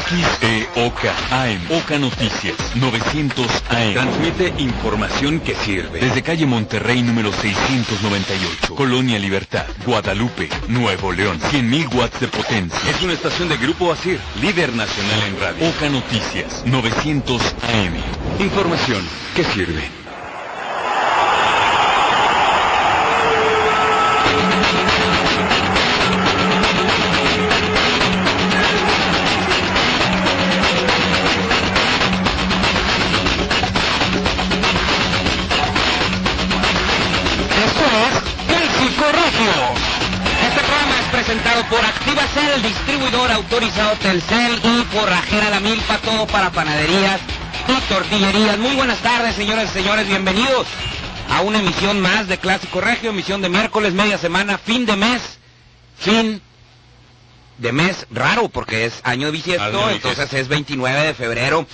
XEOK AM. Oca Noticias 900 AM. Transmite información que sirve. Desde calle Monterrey número 698. Colonia Libertad. Guadalupe. Nuevo León. 100.000 watts de potencia. Es una estación de Grupo Asir. Líder nacional en radio. Oca Noticias 900 AM. Información que sirve. Activacel, distribuidor autorizado Telcel y por Rajera La Milpa, todo para panaderías y tortillerías. Muy buenas tardes, señoras y señores, bienvenidos a una emisión más de Clásico Regio, emisión de miércoles, media semana, fin de mes, fin de mes raro porque es año bisiesto, entonces es 29 de febrero.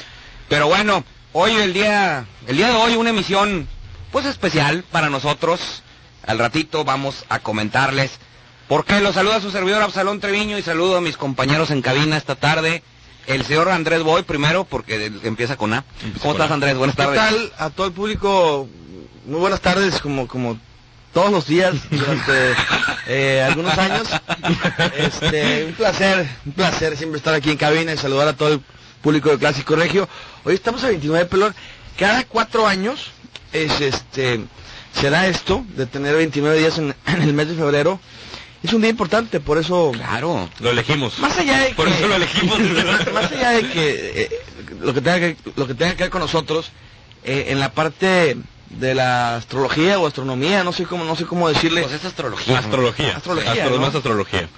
Pero bueno, hoy el día, el día de hoy una emisión pues especial para nosotros. Al ratito vamos a comentarles por qué los saluda su servidor Absalón Treviño y saludo a mis compañeros en cabina esta tarde. El señor Andrés Boy primero porque empieza con A. ¿Cómo estás Andrés? Buenas ¿Qué tardes. tal a todo el público? Muy buenas tardes, como como todos los días durante eh, algunos años. Este, un placer, un placer siempre estar aquí en cabina y saludar a todo el público de Clásico Regio. Hoy estamos a 29 pelón. Cada cuatro años es este será esto de tener 29 días en, en el mes de febrero. Es un día importante, por eso Claro. Lo elegimos. más allá de Por que, eso lo elegimos. más allá de que eh, lo que tenga que lo que tenga que ver con nosotros eh, en la parte de la astrología o astronomía no sé cómo no sé cómo decirle Pues es astrología. Astrología. Astrología, Astro- ¿no? Más astrología.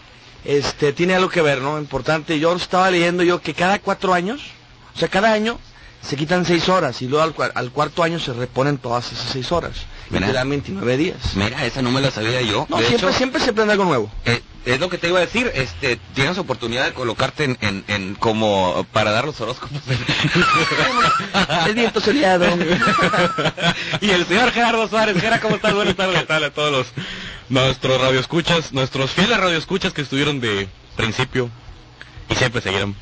este tiene algo que ver no importante yo estaba leyendo yo que cada cuatro años o sea cada año se quitan seis horas y luego al, al cuarto año se reponen todas esas seis horas Mira. te dan 29 días Mira, esa no me la sabía yo. no de siempre hecho, siempre se aprende algo nuevo eh, es lo que te iba a decir. Este, tienes oportunidad de colocarte en, en, en como para dar los horóscopos. el viento soleado y el señor Gerardo Suárez. Gerardo, ¿cómo estás? Buenas ¿Qué tardes. tal a todos los nuestros radioescuchas, nuestros fieles radioescuchas que estuvieron de principio y siempre seguirán?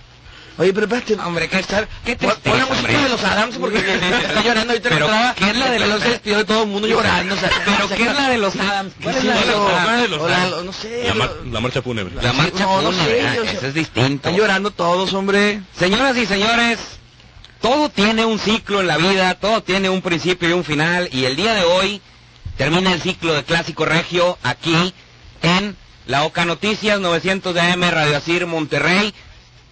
Oye pero espérate Hombre, ¿qué estar qué Pon tristeza, la música de los Adams porque está llorando ahorita Pero, ¿qué es la de los- despidió de todo el mundo llorando o sea, Pero o sea, ¿qué es la de los Adams? ¿Cuál ¿Qué es la de los Adams? Adams? la- Adams? no sé La, mar- lo- la marcha fúnebre. La marcha No, no fúnebre, sé, ah, eso es distinto. están llorando todos hombre Señoras y señores, todo tiene un ciclo en la vida, todo tiene un principio y un final, y el día de hoy termina el ciclo de Clásico Regio aquí en la Oca Noticias 900 de AM Radio Asir Monterrey.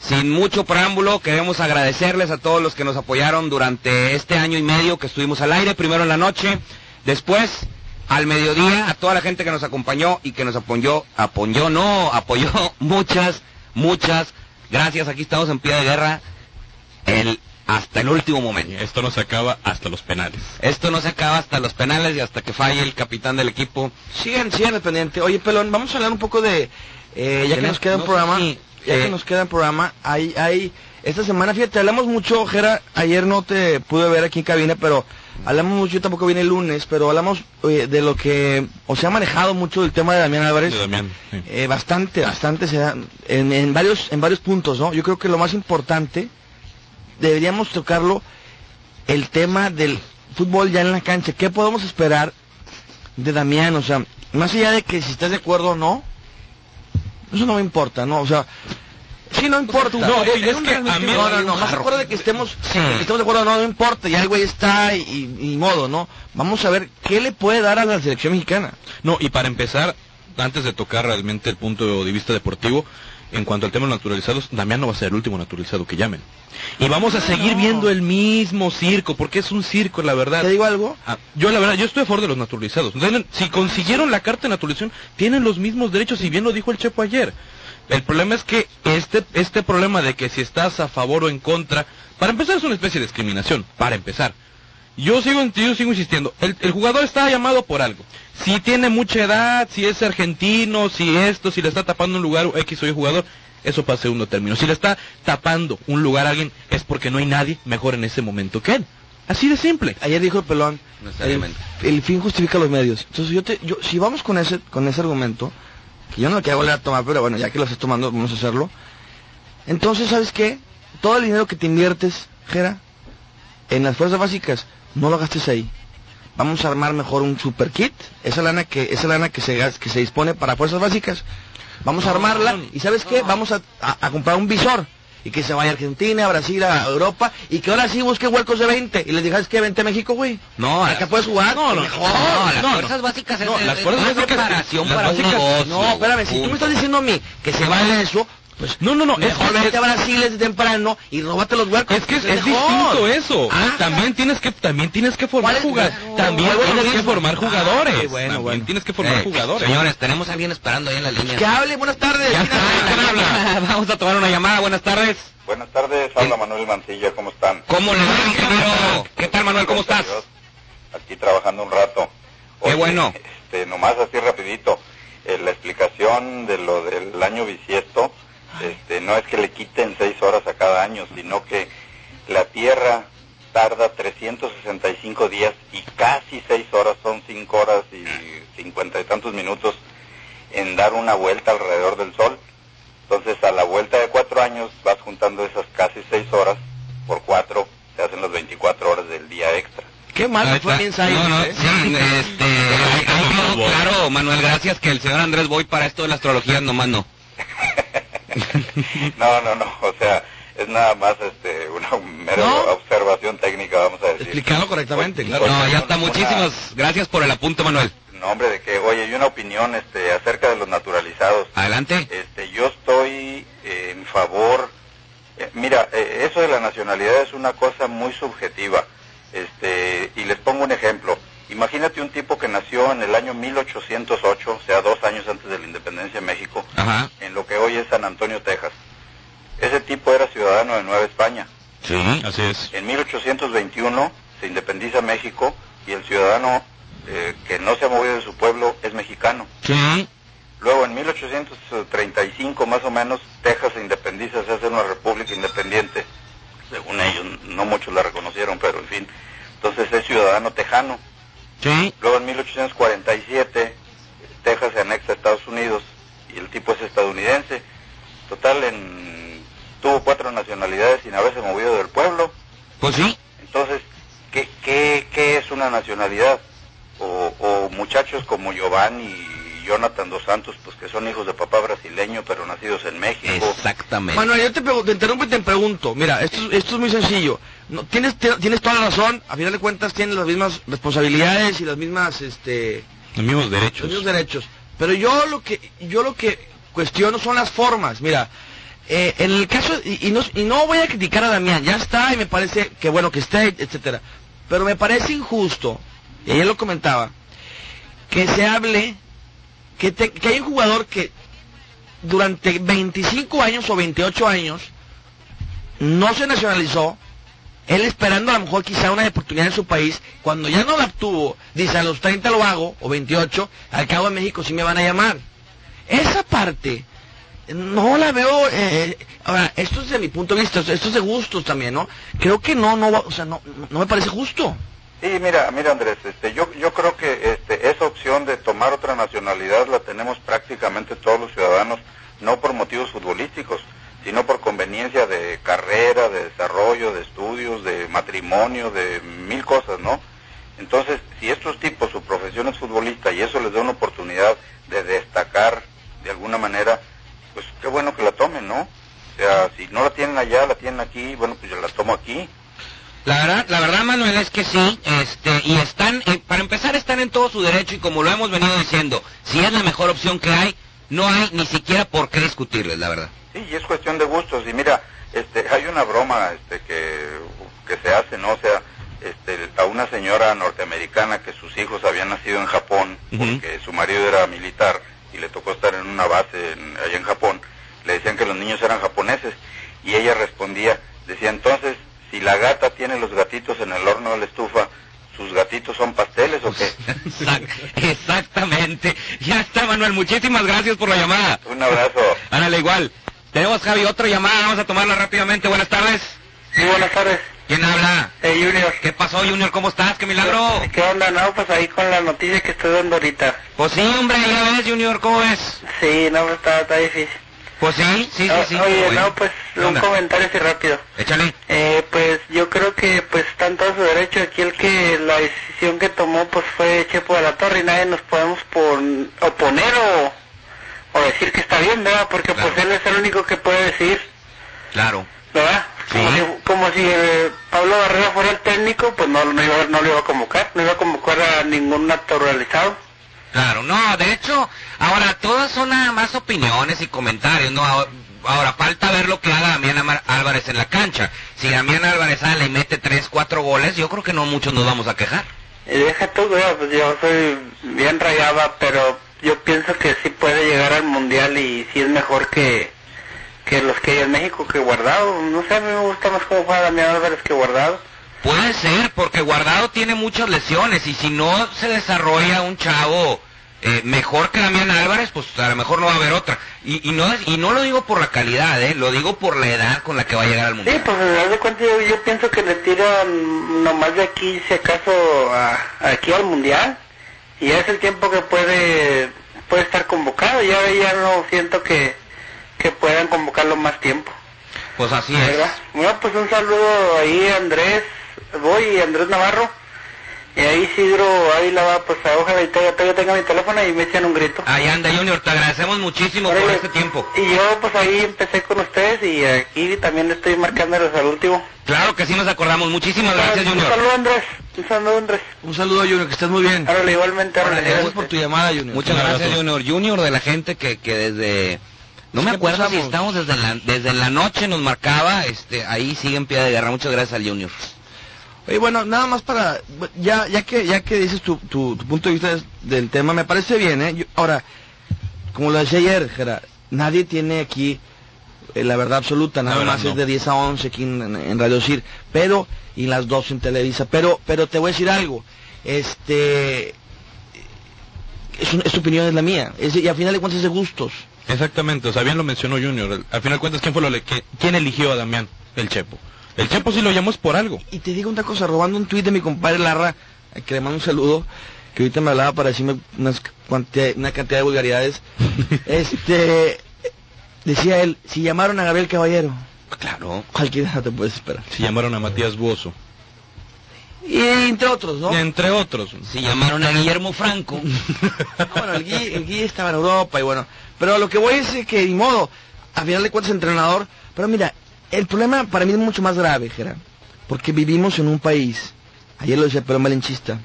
Sin mucho preámbulo, queremos agradecerles a todos los que nos apoyaron durante este año y medio que estuvimos al aire, primero en la noche, después al mediodía, a toda la gente que nos acompañó y que nos apoyó, apoyó, no, apoyó, muchas, muchas gracias, aquí estamos en pie de guerra, el, hasta el último momento. Esto no se acaba hasta los penales. Esto no se acaba hasta los penales y hasta que falle el capitán del equipo. sigan sigan al pendiente oye pelón vamos a hablar un poco de eh, ya que nos queda un No programa si, ya eh, que nos queda un programa hay hay esta semana fíjate hablamos mucho Jera ayer no te pude ver aquí en cabina pero hablamos mucho yo tampoco vine el lunes pero hablamos de lo que o se ha manejado mucho el tema de Damián Álvarez De Damián, sí. Eh, bastante, bastante se da en, en varios en varios puntos, ¿no? Yo creo que lo más importante deberíamos tocarlo el tema del fútbol ya en la cancha. ¿Qué podemos esperar de Damián? O sea, más allá de que si estás de acuerdo o no, eso no me importa, ¿no? O sea, sí no importa. No, Es- es es un que a mí- no, no, no, más acuerdo de que estemos, Sí. de que estemos de acuerdo, no, no importa, ya el güey está y, y- modo, ¿no? Vamos a ver qué le puede dar a la selección mexicana. No, y para empezar, antes de tocar realmente el punto de vista deportivo, en cuanto al tema de naturalizados, Damián no va a ser el último naturalizado que llamen. Y vamos a seguir no. viendo el mismo circo, porque es un circo, la verdad. ¿Te digo algo? Ah, yo la verdad, yo estoy a favor de los naturalizados. Si consiguieron la carta de naturalización, tienen los mismos derechos, y bien lo dijo el Chepo ayer. El problema es que este, este problema de que si estás a favor o en contra, para empezar es una especie de discriminación, para empezar. Yo sigo, yo sigo insistiendo, el, el jugador está llamado por algo. Si tiene mucha edad, si es argentino, si esto, si le está tapando un lugar X o Y jugador, eso pasa a segundo término. Si le está tapando un lugar a alguien, es porque no hay nadie mejor en ese momento que él. Así de simple. Ayer dijo el pelón, No el, necesariamente. el fin justifica los medios. Entonces yo te, yo, si vamos con ese, con ese argumento, que yo no lo quería volver a tomar, pero bueno, ya que lo estás tomando, vamos a hacerlo. Entonces, ¿sabes qué? todo el dinero que te inviertes, Jera, en las fuerzas básicas, no lo gastes ahí. Vamos a armar mejor un super kit, esa lana que, esa lana que se, que se dispone para fuerzas básicas. Vamos a armarla y ¿sabes qué? Vamos a, a- a comprar un visor y que se vaya a Argentina, a Brasil, a Europa y que ahora sí busque huecos de 20 y les digas que vente a México, güey. No, Acá puedes jugar. No, no, mejor. No, las no, fuerzas básicas No, es- las fuerzas básicas- preparación las para un básicas- negocio. No, espérame, si tú me estás diciendo a mí que se vale eso, pues No, no, no, es, mejor vete a Brasil desde temprano y róbate los huecos. es que es, es distinto eso. Ah, también tienes que también tienes que formar ¿Cuál es? jugadores. Claro, También tienes que formar jugadores. Ah, bueno, También bueno. tienes que formar Eh, jugadores. Señores, tenemos a alguien esperando ahí en la línea. Que hable, buenas tardes. Ya ¿Quién está, habla? ¿quién habla? Vamos a tomar una llamada. Buenas tardes. Buenas tardes, habla Manuel Mancilla, ¿cómo están? ¿Cómo le va, ingeniero? ¿Qué tal, Manuel? ¿Cómo estás? Aquí trabajando un rato. Qué bueno. Este, nomás así rapidito, eh, la explicación de lo del año bisiesto, este, no es que le quiten seis horas a cada año, sino que la Tierra tarda 365 días y casi seis horas, son cinco horas y cincuenta y tantos minutos en dar una vuelta alrededor del Sol. Entonces, a la vuelta de cuatro años vas juntando esas casi seis horas por cuatro, se hacen las 24 horas del día extra. Qué mal Ahí fue está. mi ensayo. No, no, ¿eh? sí, este, ahí- ahí quedó claro, Manuel, gracias que el señor Andrés Boy para esto de la astrología nomás no. no, no, no, o sea, es nada más este, una mera No. observación técnica, vamos a decir. Explicarlo correctamente, claro. oye, No, ya una- está, muchísimas gracias por el apunte, Manuel. No, hombre, de que, oye, y una opinión este, acerca de los naturalizados. Adelante. Este, yo estoy eh, en favor. eh, mira, eh, eso de la nacionalidad es una cosa muy subjetiva. Este, y les pongo un ejemplo. Imagínate un tipo que nació en el año 1808, o sea, dos años antes de la independencia de México, Ajá. en lo que hoy es San Antonio, Texas. Ese tipo era ciudadano de Nueva España. Sí. Así es. En 1821 se independiza México y el ciudadano eh, que no se ha movido de su pueblo es mexicano. Sí. Luego, en 1835 más o menos, Texas se independiza, se hace una república independiente. Según ellos, no muchos la reconocieron, pero en fin. Entonces es ciudadano tejano. Sí. Luego, en 1847, Texas se anexa a Estados Unidos y el tipo es estadounidense. Total, en, tuvo cuatro nacionalidades sin haberse movido del pueblo. Pues sí. Entonces, ¿qué, qué, qué es una nacionalidad? O, o muchachos como Giovanni Jonathan dos Santos, pues que son hijos de papá brasileño, pero nacidos en México. Exactamente. Manuel, yo te, te interrumpo y te pregunto. Mira, esto, es- esto es muy sencillo. No, tienes, tienes toda la razón. A final de cuentas, tienes las mismas responsabilidades y las mismas, este, Los mismos los derechos. mismos derechos. Pero yo lo que, yo lo que cuestiono son las formas. Mira, eh, en el caso, y, y no, y no voy a criticar a Damián, ya está y me parece que bueno que esté, etcétera. Pero me parece injusto, y ayer lo comentaba, que se hable, que, te- que hay un jugador que durante 25 años o 28 años no se nacionalizó, él esperando a lo mejor quizá una oportunidad en su país, cuando ya no la obtuvo, dice a los 30 lo hago, o 28, al cabo de México sí me van a llamar. Esa parte no la veo, eh, ahora, esto es de mi punto de vista, esto es de gustos también, ¿no? Creo que no, no, o sea, no, no me parece justo. Sí, mira, mira Andrés, este, yo, yo creo que este, esa opción de tomar otra nacionalidad la tenemos prácticamente todos los ciudadanos, no por motivos futbolísticos, sino por conveniencia de carrera, de desarrollo, de estudios, de matrimonio, de mil cosas, ¿no? Entonces, si estos tipos, su profesión es futbolista y eso les da una oportunidad de destacar de alguna manera, pues qué bueno que la tomen, ¿no? O sea, si no la tienen allá, la tienen aquí, bueno, pues yo la tomo aquí. La verdad, la verdad, Manuel, es que sí, este, y están, eh, para empezar, están en todo su derecho y como lo hemos venido diciendo, si es la mejor opción que hay, no hay ni siquiera por qué discutirles, la verdad. Sí, y es cuestión de gustos. Y mira, este, hay una broma este, que, que se hace, ¿no? O sea, este, a una señora norteamericana que sus hijos habían nacido en Japón, Ujú. porque su marido era militar y le tocó estar en una base en- allá en Japón, le decían que los niños eran japoneses. Y ella respondía, decía, entonces, si la gata tiene los gatitos en el horno de la estufa, ¿sus gatitos son pasteles o qué? Exact- Exactamente. Ya está, Manuel, muchísimas gracias por la llamada. Un abrazo. Ándale, igual. Tenemos, Javi, otra llamada, vamos a tomarla rápidamente. Buenas tardes. Sí, buenas tardes. ¿Quién habla? Eh, Junior. ¿Qué pasó, Junior? ¿Cómo estás? ¡Qué milagro! ¿Qué onda? No, pues ahí con la noticia que estoy dando ahorita. Pues sí, hombre, ya ves, Junior, ¿cómo ves? Sí, no, pues está, está difícil. Pues sí, sí, sí, sí. Ah, Oye, Bueno. no, pues ¿Qué un comentario así rápido. Échale. Eh, pues yo creo que pues está en todo su derecho aquí el que la decisión que tomó pues fue Chepo de la Torre y nadie nos podemos pon- oponer o, o decir que está bien, ¿verdad? Porque Claro. pues él es el único que puede decir, Claro. ¿verdad? Como Sí. si, como si eh, Pablo Barrera fuera el técnico, pues no, no, iba, no lo iba a convocar, no iba a convocar a ningún naturalizado. Claro, no, de hecho, ahora todas son nada más opiniones y comentarios, ¿no? Ahora, falta ver lo que haga Damián Álvarez en la cancha. Si Damián Álvarez sale y mete tres, cuatro goles, yo creo que no muchos nos vamos a quejar. Y deja tú, pues yo soy bien rayada, pero yo pienso que sí puede llegar al mundial y sí es mejor que, que los que hay en México que guardado. No sé, a mí me gusta más cómo juega Damián Álvarez que guardado. Puede ser, porque Guardado tiene muchas lesiones y si no se desarrolla un chavo eh, mejor que Damián Álvarez, pues a lo mejor no va a haber otra. Y, y no y no lo digo por la calidad, ¿eh? lo digo por la edad con la que va a llegar al Sí, mundial. pues en realidad de cuentas yo, yo pienso que le tiran nomás de aquí, si acaso, a, aquí al mundial. Y es el tiempo que puede puede estar convocado. Ya, ya no siento que, que puedan convocarlo más tiempo. Pues así es. Bueno, pues un saludo ahí Andrés, voy y Andrés Navarro. Y ahí Isidro Ávila va, pues ojalá y todavía, todavía tenga mi teléfono y me echan un grito. Ahí anda Junior, te agradecemos muchísimo por este tiempo. Y yo pues ahí empecé con ustedes y aquí también estoy marcándoles al último. Claro que sí nos acordamos. Muchísimas gracias un Junior. saludo Andrés, un saludo Andrés. Un saludo, Junior, que estés muy bien. Órale, igualmente, órale. Gracias por tu llamada, Junior. Muchas Un gracias. Junior. Junior de la gente que, que desde... No me ¿Qué acuerdo si estamos desde la, desde la noche nos marcaba, este, ahí sigue en pie de guerra. Muchas gracias al Junior. Oye, bueno, nada más para, ya, ya que, ya que dices tu, tu, tu punto de vista del tema, me parece bien, ¿eh? Yo- ahora, como lo decía ayer, Gerard, nadie tiene aquí eh, la verdad absoluta, nada verdad, más no. es de 10 a 11 aquí en, en Radio Cir, pero, y las dos en Televisa, pero, pero te voy a decir algo, este, es, es tu opinión, es la mía, es, y al final de cuentas es de gustos. Exactamente, o sea, bien lo mencionó Junior. Al final de cuentas, ¿quién fue lo que- quién eligió a Damián? El Chepo. El Chepo sí lo llamó es por algo. Y te digo una cosa, robando un tuit de mi compadre Larra, a que le mando un saludo, que ahorita me hablaba para decirme unas una cantidad de vulgaridades. este, decía él, si llamaron a Gabriel Caballero, Claro. cualquiera te puedes esperar. Se llamaron a Matías Buoso. Y entre otros, ¿no? Entre otros. Si llamaron a Guillermo Franco. Ah, bueno, el Gui, el Gui estaba en Europa y bueno. Pero lo que voy es que, ni modo, a final de cuentas entrenador. Pero mira, el problema para mí es mucho más grave, Gerard. Porque vivimos en un país, ayer lo decía pero malinchista,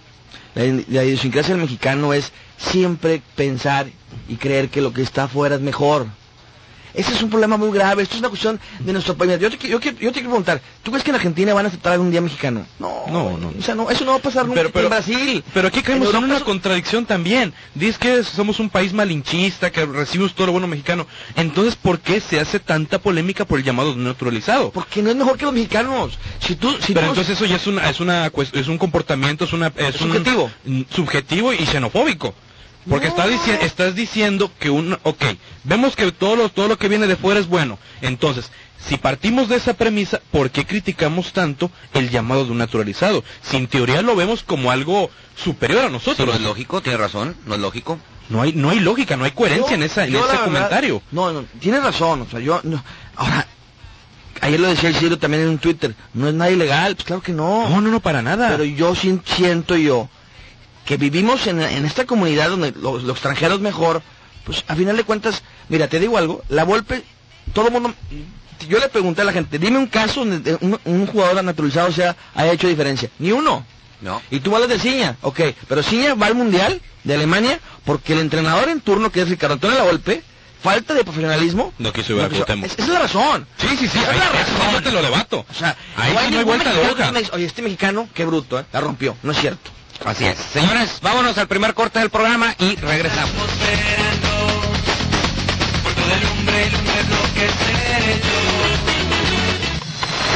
la, la idiosincrasia del mexicano es siempre pensar y creer que lo que está afuera es mejor. Ese es un problema muy grave, esto es una cuestión de nuestro país. Yo te, yo, quiero- yo te quiero preguntar, ¿tú crees que en Argentina van a aceptar algún día mexicano? No, No, no. O sea, no, eso no va a pasar nunca Pero- pero- en Brasil. Pero aquí caemos en una eso- contradicción también. Dices que somos un país malinchista, que recibimos todo lo bueno mexicano. Entonces, ¿por qué se hace tanta polémica por el llamado naturalizado? Porque no es mejor que los mexicanos. Si tú, si Pero tú- entonces eso ya es una, es una, es un comportamiento, es una, es, un- subjetivo. mm, subjetivo y xenofóbico. Porque No. está dici- estás diciendo que un, ok, vemos que todo lo, todo lo que viene de fuera es bueno. Entonces, si partimos de esa premisa, ¿por qué criticamos tanto el llamado de un naturalizado? Si en teoría lo vemos como algo superior a nosotros. no es lógico, tiene razón, no es lógico. No hay, no hay lógica, no hay coherencia Yo- en, esa, en ese verdad- comentario. No, no, tienes razón, o sea, yo, no, ahora, ayer lo decía el cielo también en un Twitter, no es nada ilegal, pues claro que no. No, no, no, para nada. Pero yo siento yo que vivimos en, en esta comunidad donde lo, lo extranjero es mejor, pues a final de cuentas, mira, te digo algo, la Volpe, todo el mundo, yo le pregunté a la gente, dime un caso donde un, un jugador naturalizado sea, haya hecho diferencia, ni uno. No. Y tú hablas de Ciña, ok, pero Ciña va al Mundial de Alemania porque el entrenador en turno, que es Ricardo Antonio La Volpe, falta de profesionalismo. No quiso ver a Cuauhtémoc. Es- Esa es la razón. Sí, sí, sí, Esa ahí, es la razón. no te lo debato. O sea, Ahí no hay ningún vuelta de hoja. Oye, este mexicano, qué bruto, ¿eh? La rompió. No es cierto. Así es. Señores, vámonos al primer corte del programa y regresamos.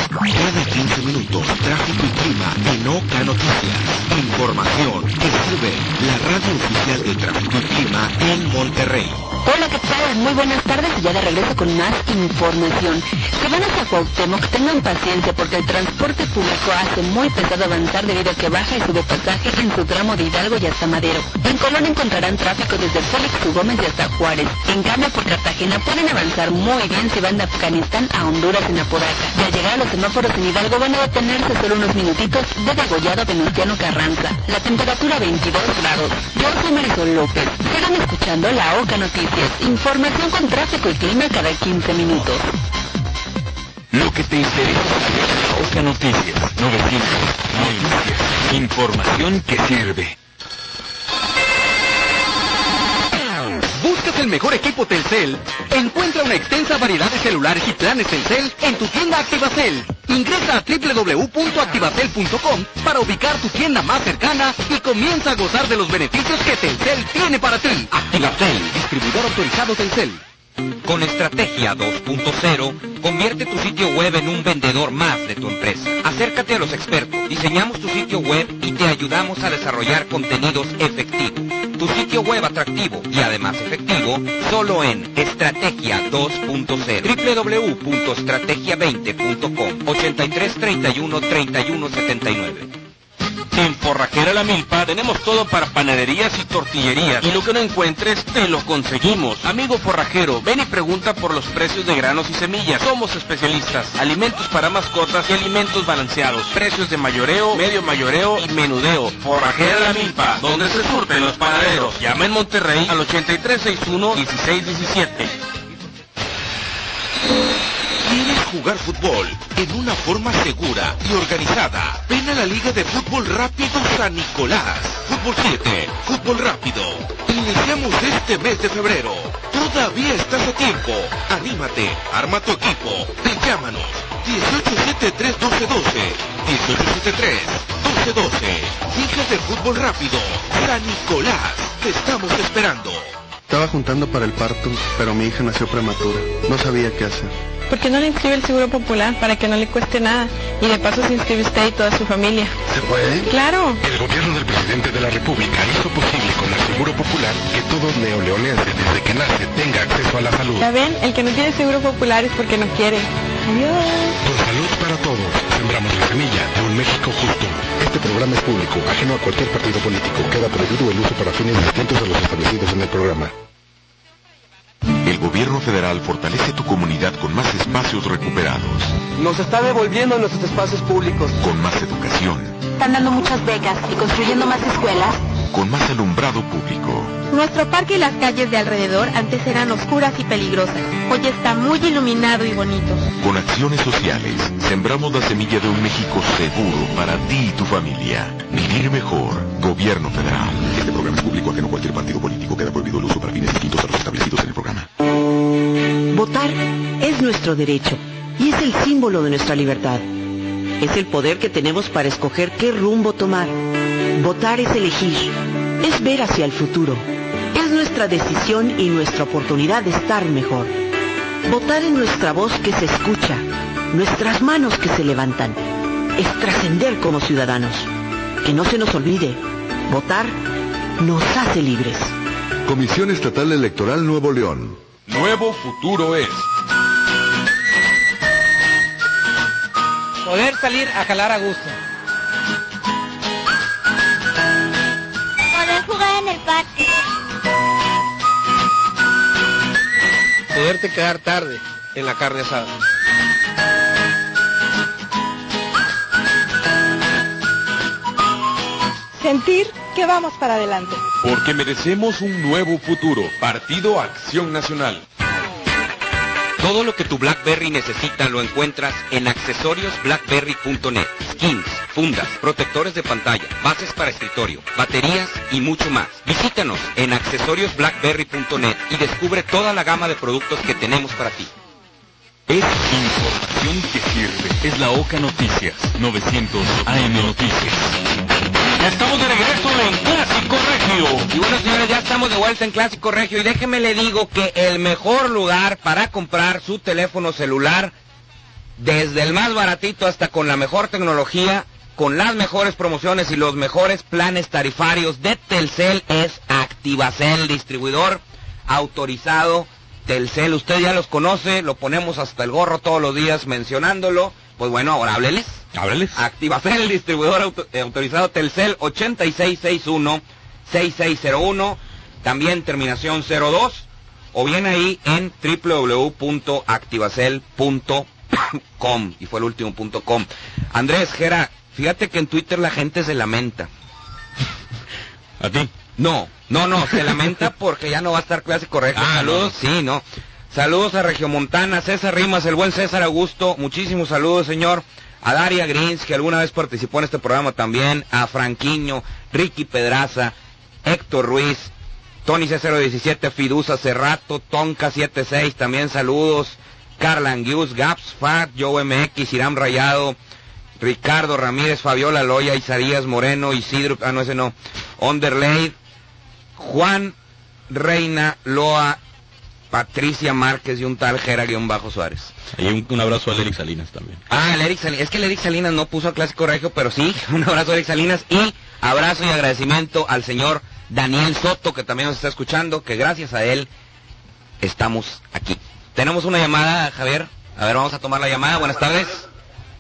Cada 15 minutos, tráfico y clima en Oca Noticias. Información que sirve la radio oficial de tráfico y clima en Monterrey. Hola, ¿qué tal? Muy buenas tardes y ya de regreso con más información. Si van hasta Cuauhtémoc, tengan paciencia porque el transporte público hace muy pesado avanzar debido a que baja y sube pasaje en su tramo de Hidalgo y hasta Madero. En Colón encontrarán tráfico desde Félix. Gómez y hasta Juárez. En cambio, por Cartagena pueden avanzar muy bien si van de Afganistán a Honduras en Apodaca. Y al llegar a los semáforos en Hidalgo van a detenerse solo unos minutitos de degollado Venustiano Carranza. La temperatura 22 grados. Yo soy Marisol López. Sigan escuchando La Oca Noticias. Información con tráfico y clima cada 15 minutos. Lo que te interesa saber La Oca Noticias. 900 Noticias. Información que sirve. ¿Buscas el mejor equipo Telcel? Encuentra una extensa variedad de celulares y planes Telcel en tu tienda Activacel. Ingresa a www.activacel.com para ubicar tu tienda más cercana y comienza a gozar de los beneficios que Telcel tiene para ti. Activacel, distribuidor autorizado Telcel. Con Estrategia 2.0, convierte tu sitio web en un vendedor más de tu empresa. Acércate a los expertos, diseñamos tu sitio web y te ayudamos a desarrollar contenidos efectivos. Tu sitio web atractivo y además efectivo solo en Estrategia 2.0 www.estrategia20.com 83 31 31 79 En Forrajera La Milpa tenemos todo para panaderías y tortillerías. Y lo que no encuentres, te lo conseguimos. Amigo forrajero, ven y pregunta por los precios de granos y semillas. Somos especialistas. Alimentos para mascotas y alimentos balanceados. Precios de mayoreo, medio mayoreo y menudeo. Forrajera La Milpa, donde se surten los panaderos. Llama en Monterrey al 8361-1617. ¿Quieres jugar fútbol en una forma segura y organizada? Ven a la Liga de Fútbol Rápido San Nicolás. Fútbol 7, Fútbol Rápido. Iniciamos este mes de febrero. Todavía estás a tiempo. Anímate, arma tu equipo y llámanos. 1873-1212. 1873-1212. Liga de Fútbol Rápido. San Nicolás. Te estamos esperando. Estaba juntando para el parto, pero mi hija nació prematura. No sabía qué hacer. ¿Por qué no le inscribe el Seguro Popular para que no le cueste nada? Y de paso se inscribe usted y toda su familia. ¿Se puede? Claro. El gobierno del presidente de la República hizo posible con el Seguro Popular que todo neoleonense desde que nace tenga acceso a la salud. Ya ven, el que no tiene Seguro Popular es porque no quiere. Adiós. Por salud para todos, sembramos la semilla de un México justo. Este programa es público, ajeno a cualquier partido político. Queda prohibido el uso para fines distintos a los establecidos en el programa. El gobierno federal fortalece tu comunidad con más espacios recuperados, Nos está devolviendo nuestros espacios públicos. con más educación, Están dando muchas becas y construyendo más escuelas. Con más alumbrado público. Nuestro parque y las calles de alrededor antes eran oscuras y peligrosas. Hoy está muy iluminado y bonito. Con acciones sociales, sembramos la semilla de un México seguro para ti y tu familia. Vivir mejor. Gobierno federal. Este programa es público ajeno a cualquier partido político. Queda prohibido el uso para fines distintos a los establecidos en el programa. Votar es nuestro derecho y es el símbolo de nuestra libertad. Es el poder que tenemos para escoger qué rumbo tomar. Votar es elegir, es ver hacia el futuro. Es nuestra decisión y nuestra oportunidad de estar mejor. Votar es nuestra voz que se escucha, nuestras manos que se levantan. Es trascender como ciudadanos. Que no se nos olvide, votar nos hace libres. Comisión Estatal Electoral Nuevo León. Nuevo futuro es. Poder salir a jalar a gusto. Poder jugar en el parque. Poderte quedar tarde en la carne asada. Sentir que vamos para adelante. Porque merecemos un nuevo futuro. Partido Acción Nacional. Todo lo que tu BlackBerry necesita lo encuentras en accesoriosblackberry.net. Skins, fundas, protectores de pantalla, bases para escritorio, baterías y mucho más. Visítanos en accesoriosblackberry.net y descubre toda la gama de productos que tenemos para ti. Es información que sirve. Es la OCA Noticias. 900 AM Noticias. Estamos de regreso en Clásico Regio. Y bueno, señores, ya estamos de vuelta en Clásico Regio y déjeme le digo que el mejor lugar para comprar su teléfono celular, desde el más baratito hasta con la mejor tecnología, con las mejores promociones y los mejores planes tarifarios de Telcel es Activacel, distribuidor autorizado Telcel, usted ya los conoce, lo ponemos hasta el gorro todos los días mencionándolo. Pues bueno, ahora hábleles. Hábleles. Activacel, distribuidor auto- eh, autorizado Telcel 8661-6601, también terminación 02, o bien ahí en www.activacel.com, y fue el último punto .com. Andrés, Gera, fíjate que en Twitter la gente se lamenta. ¿A ti? No, no, no, se lamenta porque ya no va a estar clase correcta. Ah, saludos, sí, no. Saludos a Regiomontana, César Rimas, el buen César Augusto, muchísimos saludos, señor. A Daria Grins, que alguna vez participó en este programa también, a Franquiño, Ricky Pedraza, Héctor Ruiz, Tony C017, Fidusa Cerrato, Tonka 76, también saludos. Carla Angius, Gaps, Fat, Joe MX, Irán Rayado, Ricardo Ramírez, Fabiola Loya, Isaías Moreno, Isidro, ah no ese no, Underlay, Juan Reina Loa, Patricia Márquez y un tal Jera guion bajo Suárez. Y un, un abrazo a Eric Salinas también. Ah, el Eric Salinas, es que el Eric Salinas no puso a Clásico Regio, pero sí, un abrazo a Eric Salinas y abrazo y agradecimiento al señor Daniel Soto, que también nos está escuchando, que gracias a él estamos aquí. Tenemos una llamada, Javier. A ver, vamos a tomar la llamada. Buenas tardes.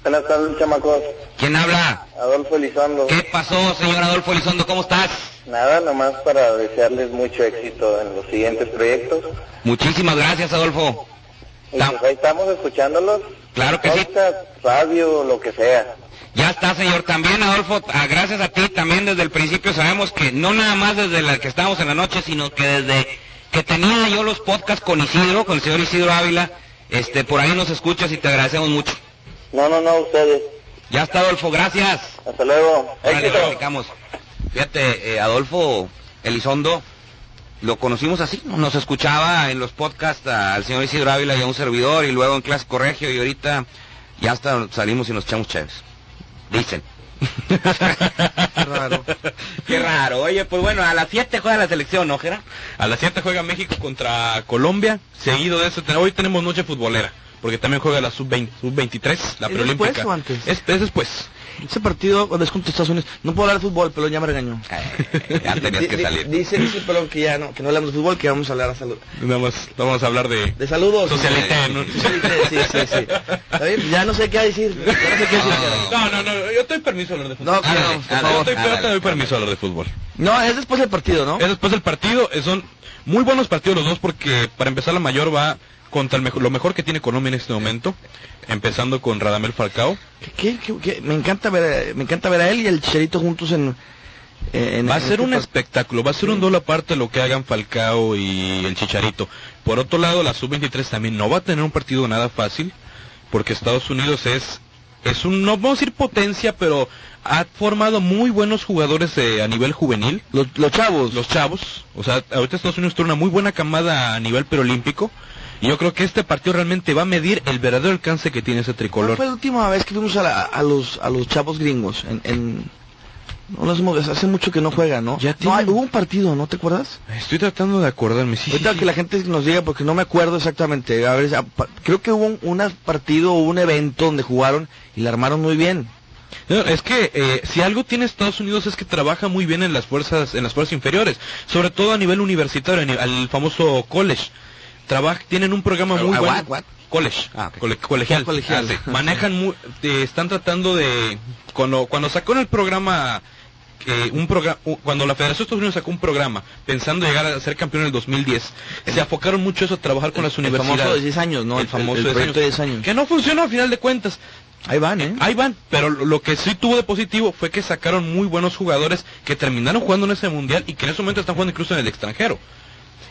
Buenas tardes, chamacos. ¿Quién habla? Adolfo Elizondo. ¿Qué pasó, señor Adolfo Elizondo? ¿Cómo estás? Nada, nomás para desearles mucho éxito en los siguientes proyectos. Muchísimas gracias, Adolfo. Y pues ahí estamos escuchándolos. Claro que sí. Radio, lo que sea. Ya está, señor. También, Adolfo, ah, gracias a ti, también desde el principio sabemos que no nada más desde la que estábamos en la noche, sino que desde que tenía yo los podcasts con Isidro, con el señor Isidro Ávila, este, por ahí nos escuchas y te agradecemos mucho. No, no, no, ustedes. Ya está, Adolfo, gracias. Hasta luego. Órale, platicamos. Fíjate, eh, Adolfo Elizondo, lo conocimos así, ¿no? nos escuchaba en los podcasts al señor Isidro Ávila y a un servidor, y luego en Clásico Regio, y ahorita ya hasta salimos y nos echamos chéves. Dicen. Qué raro. Qué raro. Oye, pues bueno, a las 7 juega la selección, ¿no, Jera? A las 7 juega México contra Colombia. Seguido de eso, hoy tenemos noche futbolera. Porque también juega la sub-20, sub-23, la ¿Es preolímpica. después o antes? Es, es después. Ese partido cuando es contra Estados Unidos. No puedo hablar de fútbol, pero ya me regañó. ya tenías que salir. Dice, dice Pelón que ya no, que no hablamos de fútbol, que vamos a hablar a salud. Vamos, vamos a hablar de... De saludos. Socialité, ¿no? Socialité, sí, sí, sí. Está bien, Ya no sé qué decir. Ya no sé qué decir. No, no, no, yo te doy permiso a hablar de fútbol. No, claro, por Yo yo te doy permiso a hablar de fútbol. No, es después del partido, ¿no? Es después del partido, eh, son muy buenos partidos los dos porque para empezar la mayor va contra el mejor, lo mejor que tiene Colombia en este momento, empezando con Radamel Falcao. ¿Qué, qué- qué? Me encanta ver, a- me encanta ver a él y el Chicharito juntos en. en Va a en ser este un par- espectáculo, va a ser un doble aparte lo que hagan Falcao y el Chicharito. Por otro lado, la sub-23 también no va a tener un partido nada fácil, porque Estados Unidos es, es un, no vamos a decir potencia, pero ha formado muy buenos jugadores eh, a nivel juvenil. Los, los chavos. Los chavos. O sea, ahorita Estados Unidos tiene una muy buena camada a nivel preolímpico. Y yo creo que este partido realmente va a medir el verdadero alcance que tiene ese ¿Cuándo tricolor. fue la última vez que fuimos a, la- a los a los chavos gringos? En, en- no nos hemos- hace mucho que no juegan, ¿no? Ya no, tienen- hay- hubo un partido, ¿no te acuerdas? Estoy tratando de acordarme, sí, sí, Ahorita sí. que la gente nos diga porque no me acuerdo exactamente. A ver, a- creo que hubo un una partido o un evento donde jugaron y la armaron muy bien. No, es que eh, si algo tiene Estados Unidos es que trabaja muy bien en las fuerzas en las fuerzas inferiores, sobre todo a nivel universitario, al famoso college. Trabaja, tienen un programa muy ¿A bueno. what, what? College, Ah, cole- colegial. Colegial. Ah, sí. Manejan, mu- eh, están tratando de cuando cuando sacó en el programa eh, un programa cuando la Federación de Estados Unidos sacó un programa pensando llegar a ser campeón en el 2010 se enfocaron mucho eso a trabajar con las El universidades famoso de 10 años, ¿no? el famoso el, proyecto de 10 años. que no funcionó a final de cuentas Ahí van, ¿eh? Ahí van, pero lo que sí tuvo de positivo fue que sacaron muy buenos jugadores que terminaron jugando en ese mundial y que en ese momento están jugando incluso en el extranjero.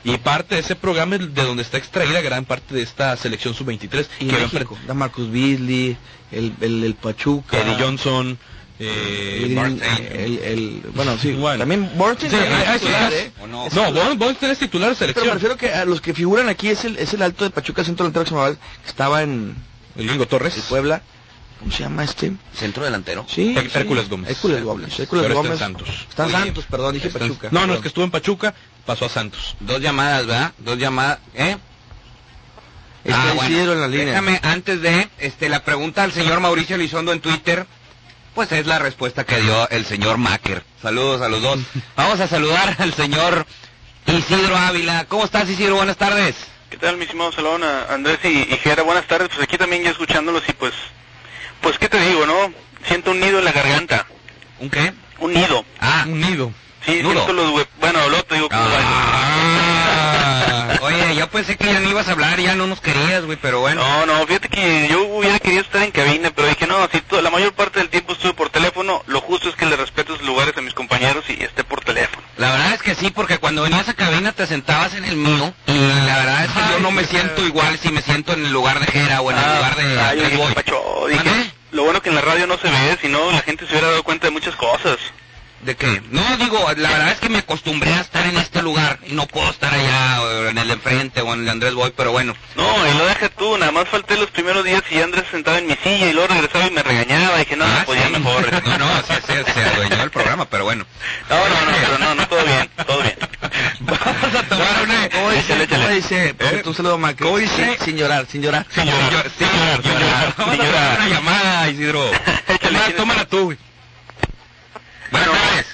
Y parte de ese programa es de donde está extraída gran parte de esta selección sub-23 Y que México, da Marcus Beasley, el, el, el Pachuca. Eddie Johnson, eh, el, Barstein. el, el- bueno, sí, Bueno. también Borstein Sí, también es titular, ¿eh? ¿O no? Es No, titular. de Pero me selección. refiero que a los que figuran aquí es el, es el alto de Pachuca, centro delantero que se llamaba, que estaba en El Gringo Torres. el Puebla. ¿Cómo se llama este? Centro delantero. Sí. Her- sí. Hércules Gómez. Hércules Gómez. Hércules Pero está en Gómez. Santos. Está en Santos, perdón, dije en- Pachuca. No, no, es que estuvo en Pachuca, pasó a Santos. Dos llamadas, ¿verdad? Dos llamadas, ¿eh? Está Ah, bueno. En la línea. Déjame, antes de, este, la pregunta al señor Mauricio Elizondo en Twitter, pues es la respuesta que dio el señor Macker. Saludos a los dos. Vamos a saludar al señor Isidro Ávila. ¿Cómo estás, Isidro? Buenas tardes. ¿Qué tal, mi estimado Salón? A- Andrés y, y Gera, buenas tardes. Pues aquí también ya escuchándolos y pues, pues, ¿qué te digo, no? Siento un nido en la garganta. ¿Un qué? Un nido. Ah, Un nido. Sí, nudo. siento los hue- Bueno, lo digo como Ah, oye, yo pensé que ya no ibas a hablar, ya no nos querías, güey, pero bueno. No, no, fíjate que yo hubiera querido estar en cabina, pero dije, no, si la mayor parte del tiempo estuve por teléfono, lo justo es que le respeto sus lugares a mis compañeros y esté por teléfono. La verdad es que sí, porque cuando venías a cabina te sentabas en el mío y la verdad es que yo no me siento igual si me siento en el lugar de Jera o en el lugar de Ah, yo dije. Pacho, dije, lo bueno que en la radio no se ve, si no la gente se hubiera dado cuenta de muchas cosas. ¿De qué? No, digo, la verdad es que me acostumbré a estar en este lugar y no puedo estar allá o en el de enfrente o en el de Andrés Boy, pero bueno. No, y lo deja tú, nada más falté los primeros días y Andrés sentaba en mi silla y luego regresaba y me regañaba, dije, no, Ah, pues ya sí. mejor. No, no, sí, sí, se adueñó el programa, pero bueno. No, no, no, pero no, no, todo bien, todo bien. Vamos a tomar una... ¿Cómo dice? ¿Cómo dice? Porque tú un saludo, Mac. ¿Cómo dice? Sin, llorar, sin llorar. Sin llorar, sin llorar, sin llorar. Vamos a tomar una llamada, Isidro. Échale, Toma- ¿quién tómala tú, güey. Buenas tardes.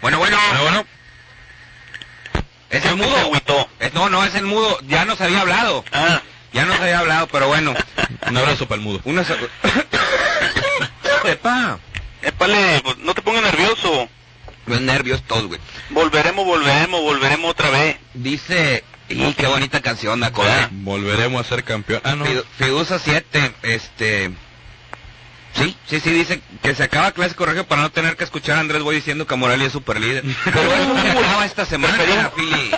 Bueno, bueno. Bueno, bueno. Es el mudo. Es- no, no, es el mudo. Ya nos había hablado. Ah, Ya nos había hablado, pero bueno. Un abrazo para el mudo. Una... so- Epa. épale, pues no te pongas nervioso. Los nervios todos, güey. Volveremos, volveremos, volveremos otra vez. Dice... Y qué bonita canción, ¿de acuerdo? Volveremos a ser campeón. Ah, no. Fidu- Fidusa 7, este... Sí, sí, sí, dice que se acaba Clásico Regio para no tener que escuchar a Andrés Boy diciendo que Morelia es super líder. Pero eso se acaba esta semana, Fili.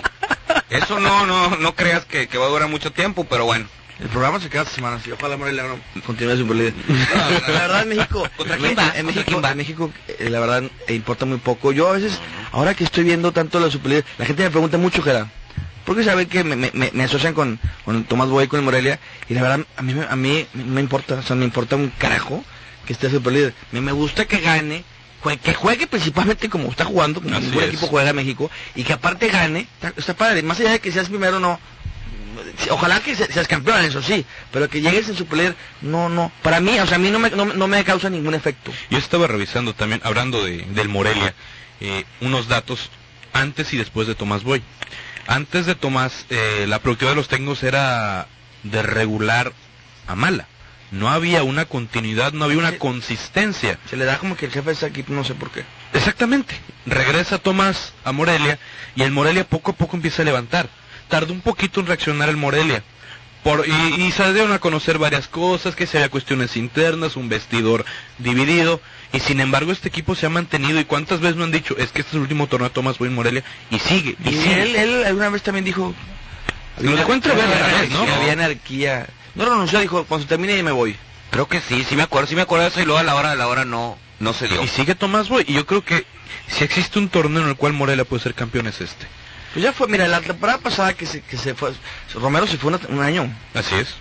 Eso no, no, no creas que, que va a durar mucho tiempo, pero bueno. El programa se queda esta semana, sí. Ojalá Morelia no continúe super líder. No, la verdad en México, ¿Contra quién va? en ¿Contra México, quién va? en México, eh, la verdad eh, importa muy poco. Yo a veces, ahora que estoy viendo tanto la super líder, la gente me pregunta mucho, Gerard. Porque saben que me, me, me- me asocian con, con Tomás Boy, con el Morelia, y la verdad a mí, me- a mí no me importa, o sea, me importa un carajo que esté super líder. Me, me gusta que gane, que juegue principalmente como está jugando, como Así ningún es. equipo juega México, y que aparte gane, está, está padre, más allá de que seas primero no, Ojalá que se- seas campeón, eso sí, pero que llegues en su player, no, no, para mí, o sea, a mí no me, no, no me causa ningún efecto. Yo estaba revisando también, hablando de, del Morelia, eh, unos datos antes y después de Tomás Boy. Antes de Tomás, eh, la productividad de los técnicos era de regular a mala. No había una continuidad, no había una consistencia. Se le da como que el jefe está aquí, no sé por qué. Exactamente. Regresa Tomás a Morelia y el Morelia poco a poco empieza a levantar. Tardó un poquito en reaccionar el Morelia. Por, y, y se dieron a conocer varias cosas, que se había cuestiones internas, un vestidor dividido, y sin embargo este equipo se ha mantenido, y cuántas veces no han dicho, es que este es el último torneo de Tomás Boy en Morelia, y sigue, y, Y sigue. él, él alguna vez también dijo... Lo ¿no? Había anarquía. No renunció, dijo, cuando se termine ya me voy. Creo que sí, sí me acuerdo, sí me acuerdo de eso y luego a la hora de la hora no, no se dio. Y sigue Tomás Boy, y yo creo que si existe un torneo en el cual Morelia puede ser campeón es este. Pues ya fue, mira, la temporada pasada que se, que se fue, Romero se fue una- un año, Así es.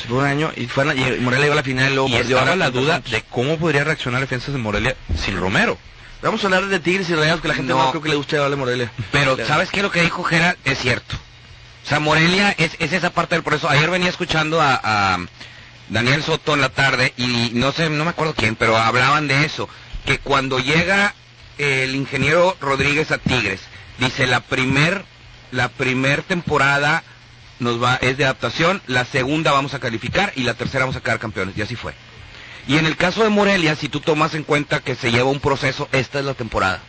se fue un año, y, fue la- y Morelia llegó a la final, y luego Y perdió estaba ahora la duda de cómo podría reaccionar defensas de Morelia sin Romero. Vamos a hablar de Tigres y Rayados, que la gente no, No. creo que le guste hablar de Morelia. Pero, ¿sabes qué? Lo que dijo Gerard es cierto. O sea, Morelia es, es esa parte del proceso. Ayer venía escuchando a, Daniel Soto en la tarde y no sé, no me acuerdo quién, pero hablaban de eso. Que cuando llega el ingeniero Rodríguez a Tigres, dice la primer, la primer temporada nos va, es de adaptación, la segunda vamos a calificar y la tercera vamos a quedar campeones. Y así fue. Y en el caso de Morelia, si tú tomas en cuenta que se lleva un proceso, esta es la temporada.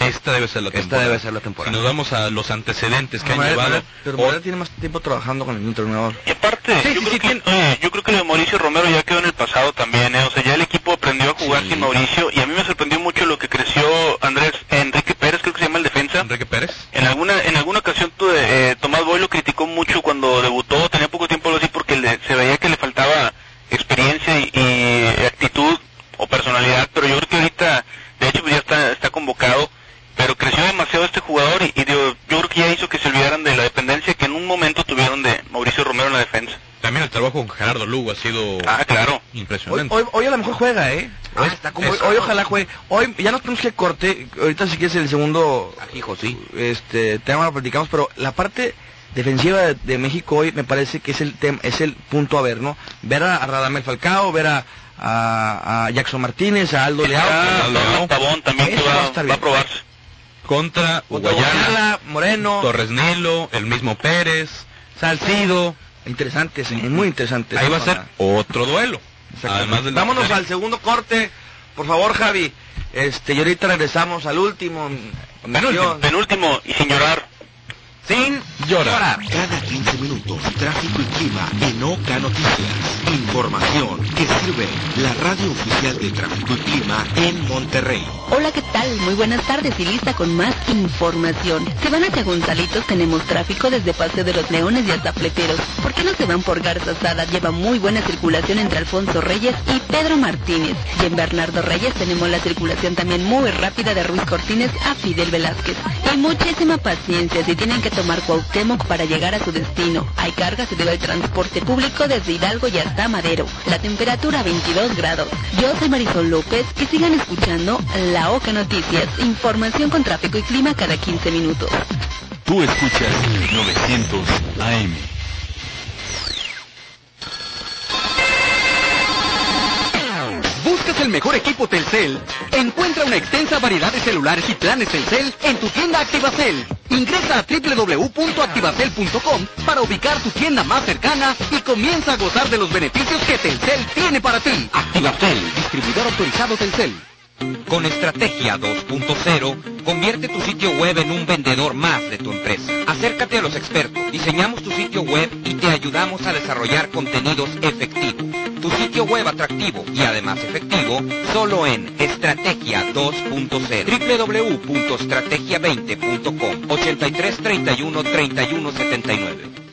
Esta debe ser la Esta temporada. debe ser la Si temporada. nos vamos a los antecedentes que han Morelia- llevado, pero o- Morelia tiene más tiempo trabajando con el entrenador. Y aparte, Sí, yo, sí, creo sí, que, tiene- oye, yo creo que lo de Mauricio Romero ya quedó en el pasado también, ¿eh? O sea, ya el equipo aprendió a jugar Sí. sin Mauricio y a mí me sorprendió mucho lo que creció Andrés Enrique Pérez, creo que se llama el defensa. Enrique Pérez. En alguna en alguna ocasión tu- eh, Tomás Boy lo criticó mucho cuando debutó, tenía poco tiempo así porque le- se veía que le faltaba experiencia y, y actitud o personalidad, pero yo creo que ahorita, de hecho, pues ya está, está convocado, pero creció demasiado este jugador y, y digo, yo creo que ya hizo que se olvidaran de la dependencia que en un momento tuvieron de Mauricio Romero en la defensa. También el trabajo con Gerardo Lugo ha sido Ah, claro. Impresionante. hoy, hoy a lo mejor juega, ¿eh? Ah, Hoy, está como hoy, ojalá juegue. Hoy ya nos tenemos que corte. Ahorita si quieres el segundo, Ah, hijo, sí. este tema lo platicamos, pero la parte defensiva de, de México hoy me parece que es el tem- es el punto a ver, ¿no? Ver a, a Radamel Falcao, ver a, a, a Jackson Martínez, a Aldo Leao. Ah, Aldo Carlos Leao. Pavón también que va a va, a probarse. Contra Guayala, Moreno. Torres Nilo, el mismo Pérez, Salcido. Interesante, sí, muy interesante. Ahí va a ser otro duelo. Además del Vámonos al segundo corte, por favor, Javi. Este, y ahorita regresamos al último. Penúltimo. Penúltimo, y sin llorar. Sin llorar. Cada 15 minutos, tráfico y clima en Oca Noticias. Información que sirve la radio oficial de tráfico y clima en Monterrey. Hola, ¿qué tal? Muy buenas tardes y lista con más información. Se van hacia Gonzalitos, tenemos tráfico desde Paseo de los Leones y hasta Fleteros. ¿Por qué no se van por Garza Sada? Lleva muy buena circulación entre Alfonso Reyes y Pedro Martínez. Y en Bernardo Reyes tenemos la circulación también muy rápida de Ruiz Cortines a Fidel Velázquez. Y muchísima paciencia si tienen que tomar Cuauhtémoc para llegar a su destino. Hay cargas debido al transporte público desde Hidalgo y hasta Madero. La temperatura 22 grados. Yo soy Marisol López y sigan escuchando La Oca Noticias. Información con tráfico y clima cada 15 minutos. Tú escuchas 900 AM. El mejor equipo Telcel? Encuentra una extensa variedad de celulares y planes Telcel en tu tienda Activacel. Ingresa a www.activacel.com para ubicar tu tienda más cercana y comienza a gozar de los beneficios que Telcel tiene para ti. Activacel, distribuidor autorizado Telcel. Con Estrategia 2.0, convierte tu sitio web en un vendedor más de tu empresa. Acércate a los expertos, diseñamos tu sitio web y te ayudamos a desarrollar contenidos efectivos. Tu sitio web atractivo y además efectivo, solo en Estrategia 2.0. www.estrategia20.com 83 31 31 79.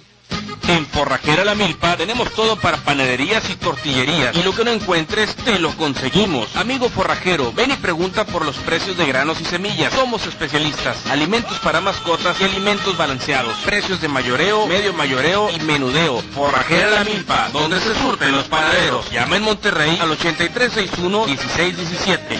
En Forrajera La Milpa tenemos todo para panaderías y tortillerías. Y lo que no encuentres, te lo conseguimos. Amigo forrajero, ven y pregunta por los precios de granos y semillas. Somos especialistas. Alimentos para mascotas y alimentos balanceados. Precios de mayoreo, medio mayoreo y menudeo. Forrajera La Milpa, donde se surten los panaderos. Llama en Monterrey al 8361-1617.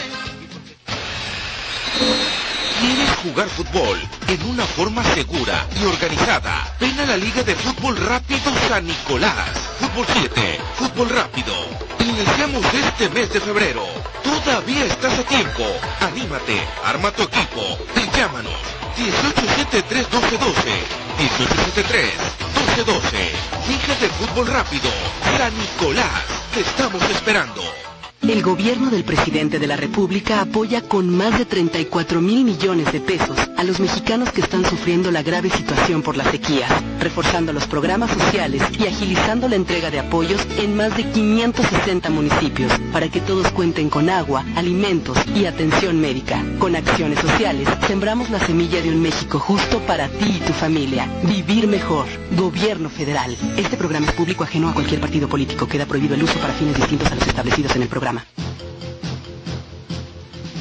¿Quieres jugar fútbol en una forma segura y organizada? Ven a la Liga de Fútbol Rápido San Nicolás. Fútbol 7, Fútbol Rápido. Iniciamos este mes de febrero. Todavía estás a tiempo. Anímate, arma tu equipo y llámanos. 1873-1212. 1873-1212. Liga de Fútbol Rápido. San Nicolás. Te estamos esperando. El gobierno del presidente de la República apoya con más de 34 mil millones de pesos a los mexicanos que están sufriendo la grave situación por la sequía, reforzando los programas sociales y agilizando la entrega de apoyos en más de 560 municipios para que todos cuenten con agua, alimentos y atención médica. Con acciones sociales, sembramos la semilla de un México justo para ti y tu familia. Vivir mejor. Gobierno federal. Este programa es público ajeno a cualquier partido político. Queda prohibido el uso para fines distintos a los establecidos en el programa.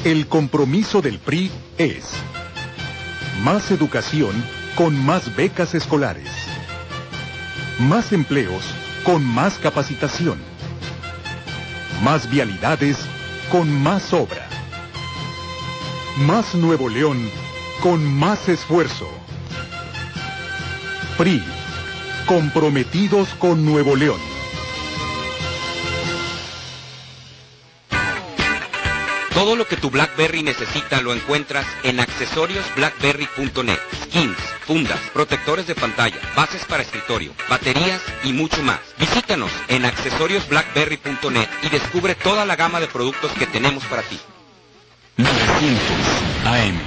El compromiso del PRI es más educación con más becas escolares, más empleos con más capacitación, más vialidades con más obra, más Nuevo León con más esfuerzo. PRI, comprometidos con Nuevo León. Todo lo que tu BlackBerry necesita lo encuentras en accesoriosblackberry.net. Skins, fundas, protectores de pantalla, bases para escritorio, baterías y mucho más. Visítanos en accesoriosblackberry.net y descubre toda la gama de productos que tenemos para ti. 900 AM.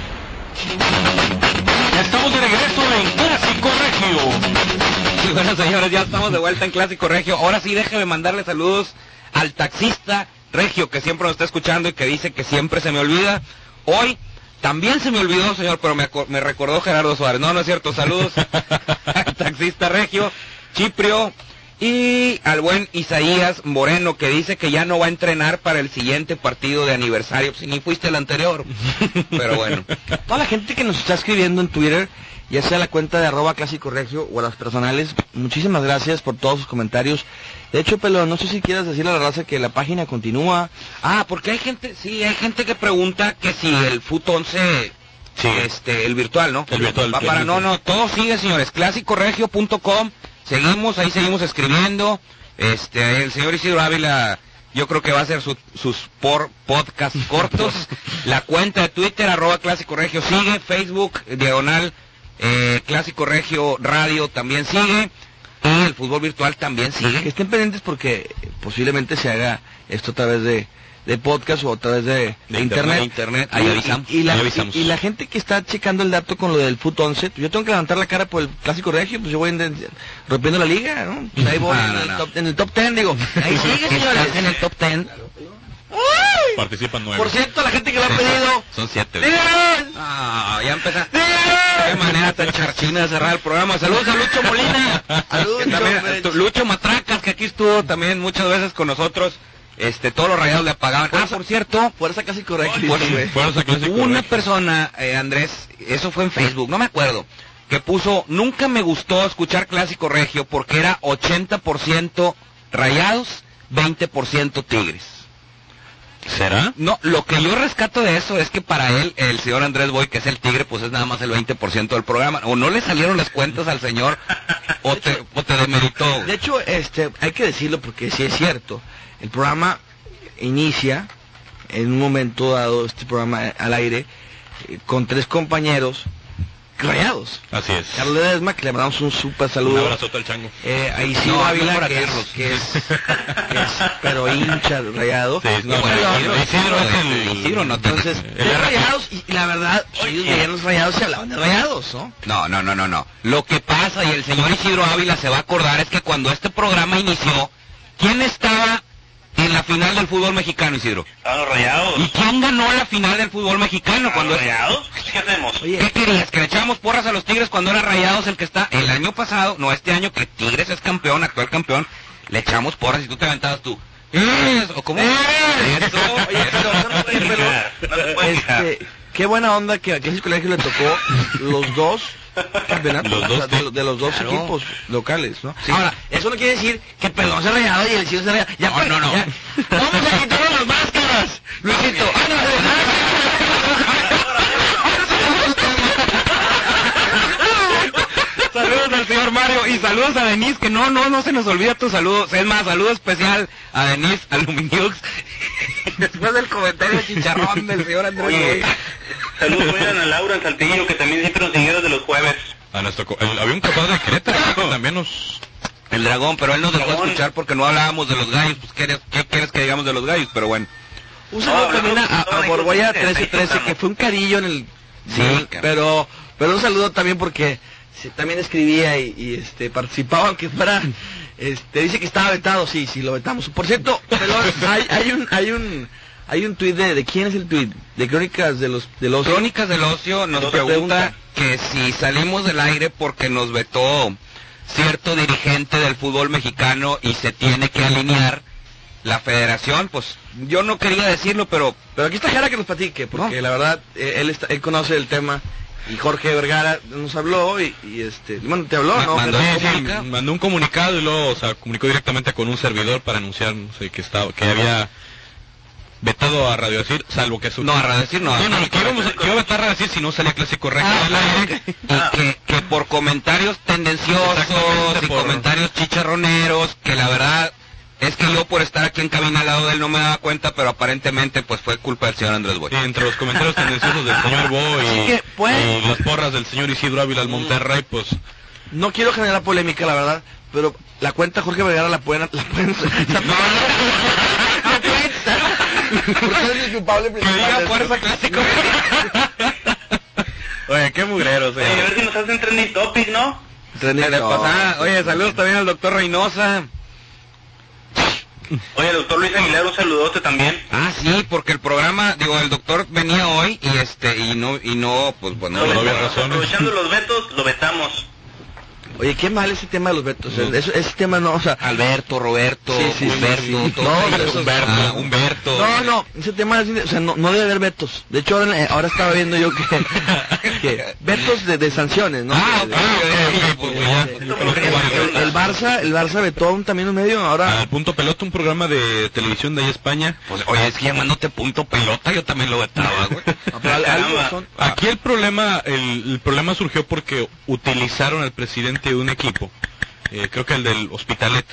Estamos de regreso en Clásico Regio. Y bueno, señores, ya estamos de vuelta en Clásico Regio. Ahora sí, déjeme mandarle saludos al taxista Regio, que siempre nos está escuchando y que dice que siempre se me olvida. Hoy también se me olvidó, señor, pero me, me recordó Gerardo Suárez. No, no es cierto. Saludos al taxista Regio, Chiprio y al buen Isaías Moreno, que dice que ya no va a entrenar para el siguiente partido de aniversario. Si ni fuiste el anterior. Pero bueno. Toda la gente que nos está escribiendo en Twitter, ya sea la cuenta de arroba clásico regio o a las personales, muchísimas gracias por todos sus comentarios. De hecho, Pelo, no sé si quieras decirle a la raza que la página continúa. Ah, porque hay gente, sí, hay gente que pregunta que si el FUT 11, este, el virtual, ¿no? El virtual, Va para, no, no, todo sigue, señores. Clásicoregio.com, seguimos, ahí seguimos escribiendo. Este, el señor Isidro Ávila yo creo que va a ser su- sus por podcast cortos. La cuenta de Twitter, arroba Clásico Regio sigue, Facebook, diagonal eh, Clásico Regio Radio también sigue, y el fútbol virtual también Que sigue. estén pendientes porque posiblemente se haga esto a través de, de podcast o a través de, de internet. internet, ahí avisamos. Y, y la, ahí avisamos. y- y la gente que está checando el dato con lo del Foot 11, pues yo tengo que levantar la cara por el clásico regio, pues yo voy en- rompiendo la liga, ¿no? Pues ahí voy en, no, el no. top, en el top 10, digo. Ahí sigue, señores. En el top 10. Participan nueve. Por cierto, la gente que lo ha pedido, Son siete. Ah, ya empezó. Qué manera tan charchina de cerrar el programa. Saludos a Lucho Molina. También- Lucho. Matracas, que aquí estuvo también muchas veces con nosotros. Este, todos los rayados le apagaban. Ah, por cierto, Fuerza clásico regio. Dice, güey. Fuerza Clásico hubo una persona, eh, Andrés, eso fue en Facebook, no me acuerdo, que puso, nunca me gustó escuchar Clásico Regio porque era 80% rayados, 20% tigres. ¿Será? No, lo que yo rescato de eso es que para él, el señor Andrés Boy, que es el tigre, pues es nada más el 20% del programa. O no le salieron las cuentas al señor, o te, o te demeritó. De hecho, este, hay que decirlo porque sí es cierto. El programa inicia en un momento dado, este programa al aire, eh, con tres compañeros rayados. Así es. Carlos Ledesma, que le mandamos un súper Un saludo. abrazote al chango. Eh, a Isidro No, Ávila, no que, es, Carlos. que, es, que es, pero hincha rayado. Sí, no, Bueno, no, Isidro, es el- Isidro no Entonces, los rayados, y, y la verdad, ellos veían los rayados, se hablaban de rayados, ¿no? No, no, no, no, no. Lo que pasa, y el señor Isidro Ávila se va a acordar, es que cuando este programa inició, ¿quién estaba en la final del fútbol mexicano, Isidro? A los rayados. ¿Y quién ganó la final del fútbol mexicano? Cuando rayados? ¿Qué hacemos? ¿Qué querías? ¿Que le echábamos porras a los Tigres cuando era Rayados el que está el año pasado? No, este año que Tigres es campeón, actual campeón, le echamos porras y tú te aventabas tú. ¿O cómo? Eso. Oye, pero, oye, pero, No puede este, qué buena onda que a Clásico Colegio le tocó los dos campeonatos Los o dos sea, de, de los dos Claro. equipos locales, ¿no? Sí. Ahora, eso no quiere decir que el pelón se rayado y el cielo se rayado. Ya, No, pues, no, no. ya. Vamos a quitarnos las máscaras, Luisito. Saludos al señor Mario y saludos a Denise, que no, no, no se nos olvida tu saludo. Es más, saludo especial a Denise Aluminiux. Después del comentario chicharrón del señor Andrés. Oye. Saludos también a Laura en Saltillo, que también siempre nos siguió desde los jueves. A nuestro co- el- había un capaz de Querétaro que también nos... El dragón, pero él nos dejó Dragón. escuchar porque no hablábamos de los gallos. Pues, ¿qué, eres- qué quieres que digamos de los gallos? Pero bueno. Un saludo No, también a, de a todo, Borgoya ahí estamos. 1313, que fue un carillo en el... Sí, pero, pero un saludo también porque también escribía y, y, este participaba, aunque fuera... Este, dice que estaba vetado, sí, sí, lo vetamos. Por cierto, Pelón, hay, hay un... Hay un hay un tuit de, de quién es el tuit de crónicas de los de los Crónicas del Ocio nos pregunta pregunta. que si salimos del aire porque nos vetó cierto dirigente del fútbol mexicano y se tiene que alinear la federación, pues yo no quería decirlo, pero pero aquí está Jara que nos platique porque No. la verdad eh, él está, él conoce el tema y Jorge Vergara nos habló y, y, este bueno te habló Ma- no mandó un mandó un comunicado y luego, o sea, comunicó directamente con un servidor para anunciar no sé, que estaba, que había vetado a Radio Decir, salvo que su... no, a decir no. No, no, y que íbamos a, que iba a vetar a Radio Decir si no salía clásico recto Ah, que, que por comentarios tendenciosos y por- comentarios chicharroneros, que la verdad es que yo por estar aquí en cabina al lado de él no me daba cuenta, pero aparentemente pues fue culpa del señor Andrés Boy. Sí, entre los comentarios tendenciosos del señor Bo Así y, que, pues- y las porras del señor Isidro Ávila al Monterrey, pues... No quiero generar polémica, la verdad, pero la cuenta Jorge Vergara la pueden... La pueden Porque él es el culpable principal de esto. fuerza clásico. Oye, qué mugreros, Oye, a ver si nos hacen trending topic, ¿no? Trending topic. pasada, oye, saludos también al doctor Reynosa. Oye, el doctor Luis Aguilar, un saludote también. Ah, sí, porque el programa, digo, el doctor venía hoy y este, y no, y no, pues bueno, no había vetamos. razones. Aprovechando los vetos, lo vetamos. Oye, qué mal ese tema de los vetos. eso- ese tema no, o sea... Alberto, Roberto, Sí, sí, Humberto, sí. esos- Humberto, ah, Humberto. No, no, ese tema es, o sea, no, no debe haber vetos. De hecho, ahora, ahora estaba viendo yo que, que vetos de, de sanciones, ¿no? Ah, el, Barça, el Barça vetó un- también un medio, ahora... Al punto pelota, un programa de televisión de ahí España. Pues, oye, es que llamándote punto pelota, yo también lo vetaba, güey. no, Aquí el problema, el, el problema surgió porque utilizaron al presidente de un equipo, eh, creo que el del Hospitalet,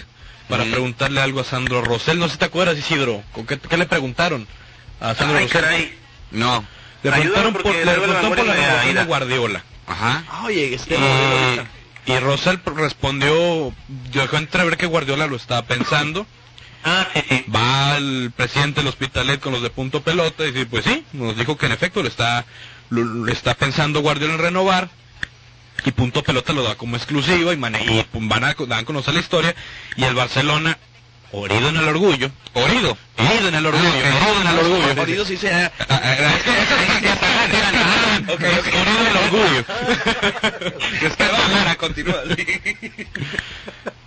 para preguntarle algo a Sandro Rosell. No sé si te acuerdas, Isidro. ¿Con qué, qué le preguntaron a Sandro Ay, Rosell? caray. No. Le preguntaron por, le preguntaron por la renovación de. Guardiola. Ajá. Oye, este y, y Rosell respondió, dejó entrever que Guardiola lo estaba pensando. Va al presidente del Hospitalet con los de punto pelota y dice, pues sí, nos dijo que en efecto lo está, lo, lo está pensando Guardiola en renovar. Y punto pelota lo da como exclusivo y, mane- y pum, van a, dan a conocer la historia. Y el Barcelona, herido en el orgullo, herido, herido en el orgullo, herido en el orgullo. Herido sí se... Herido en el orgullo. es que va a continuar.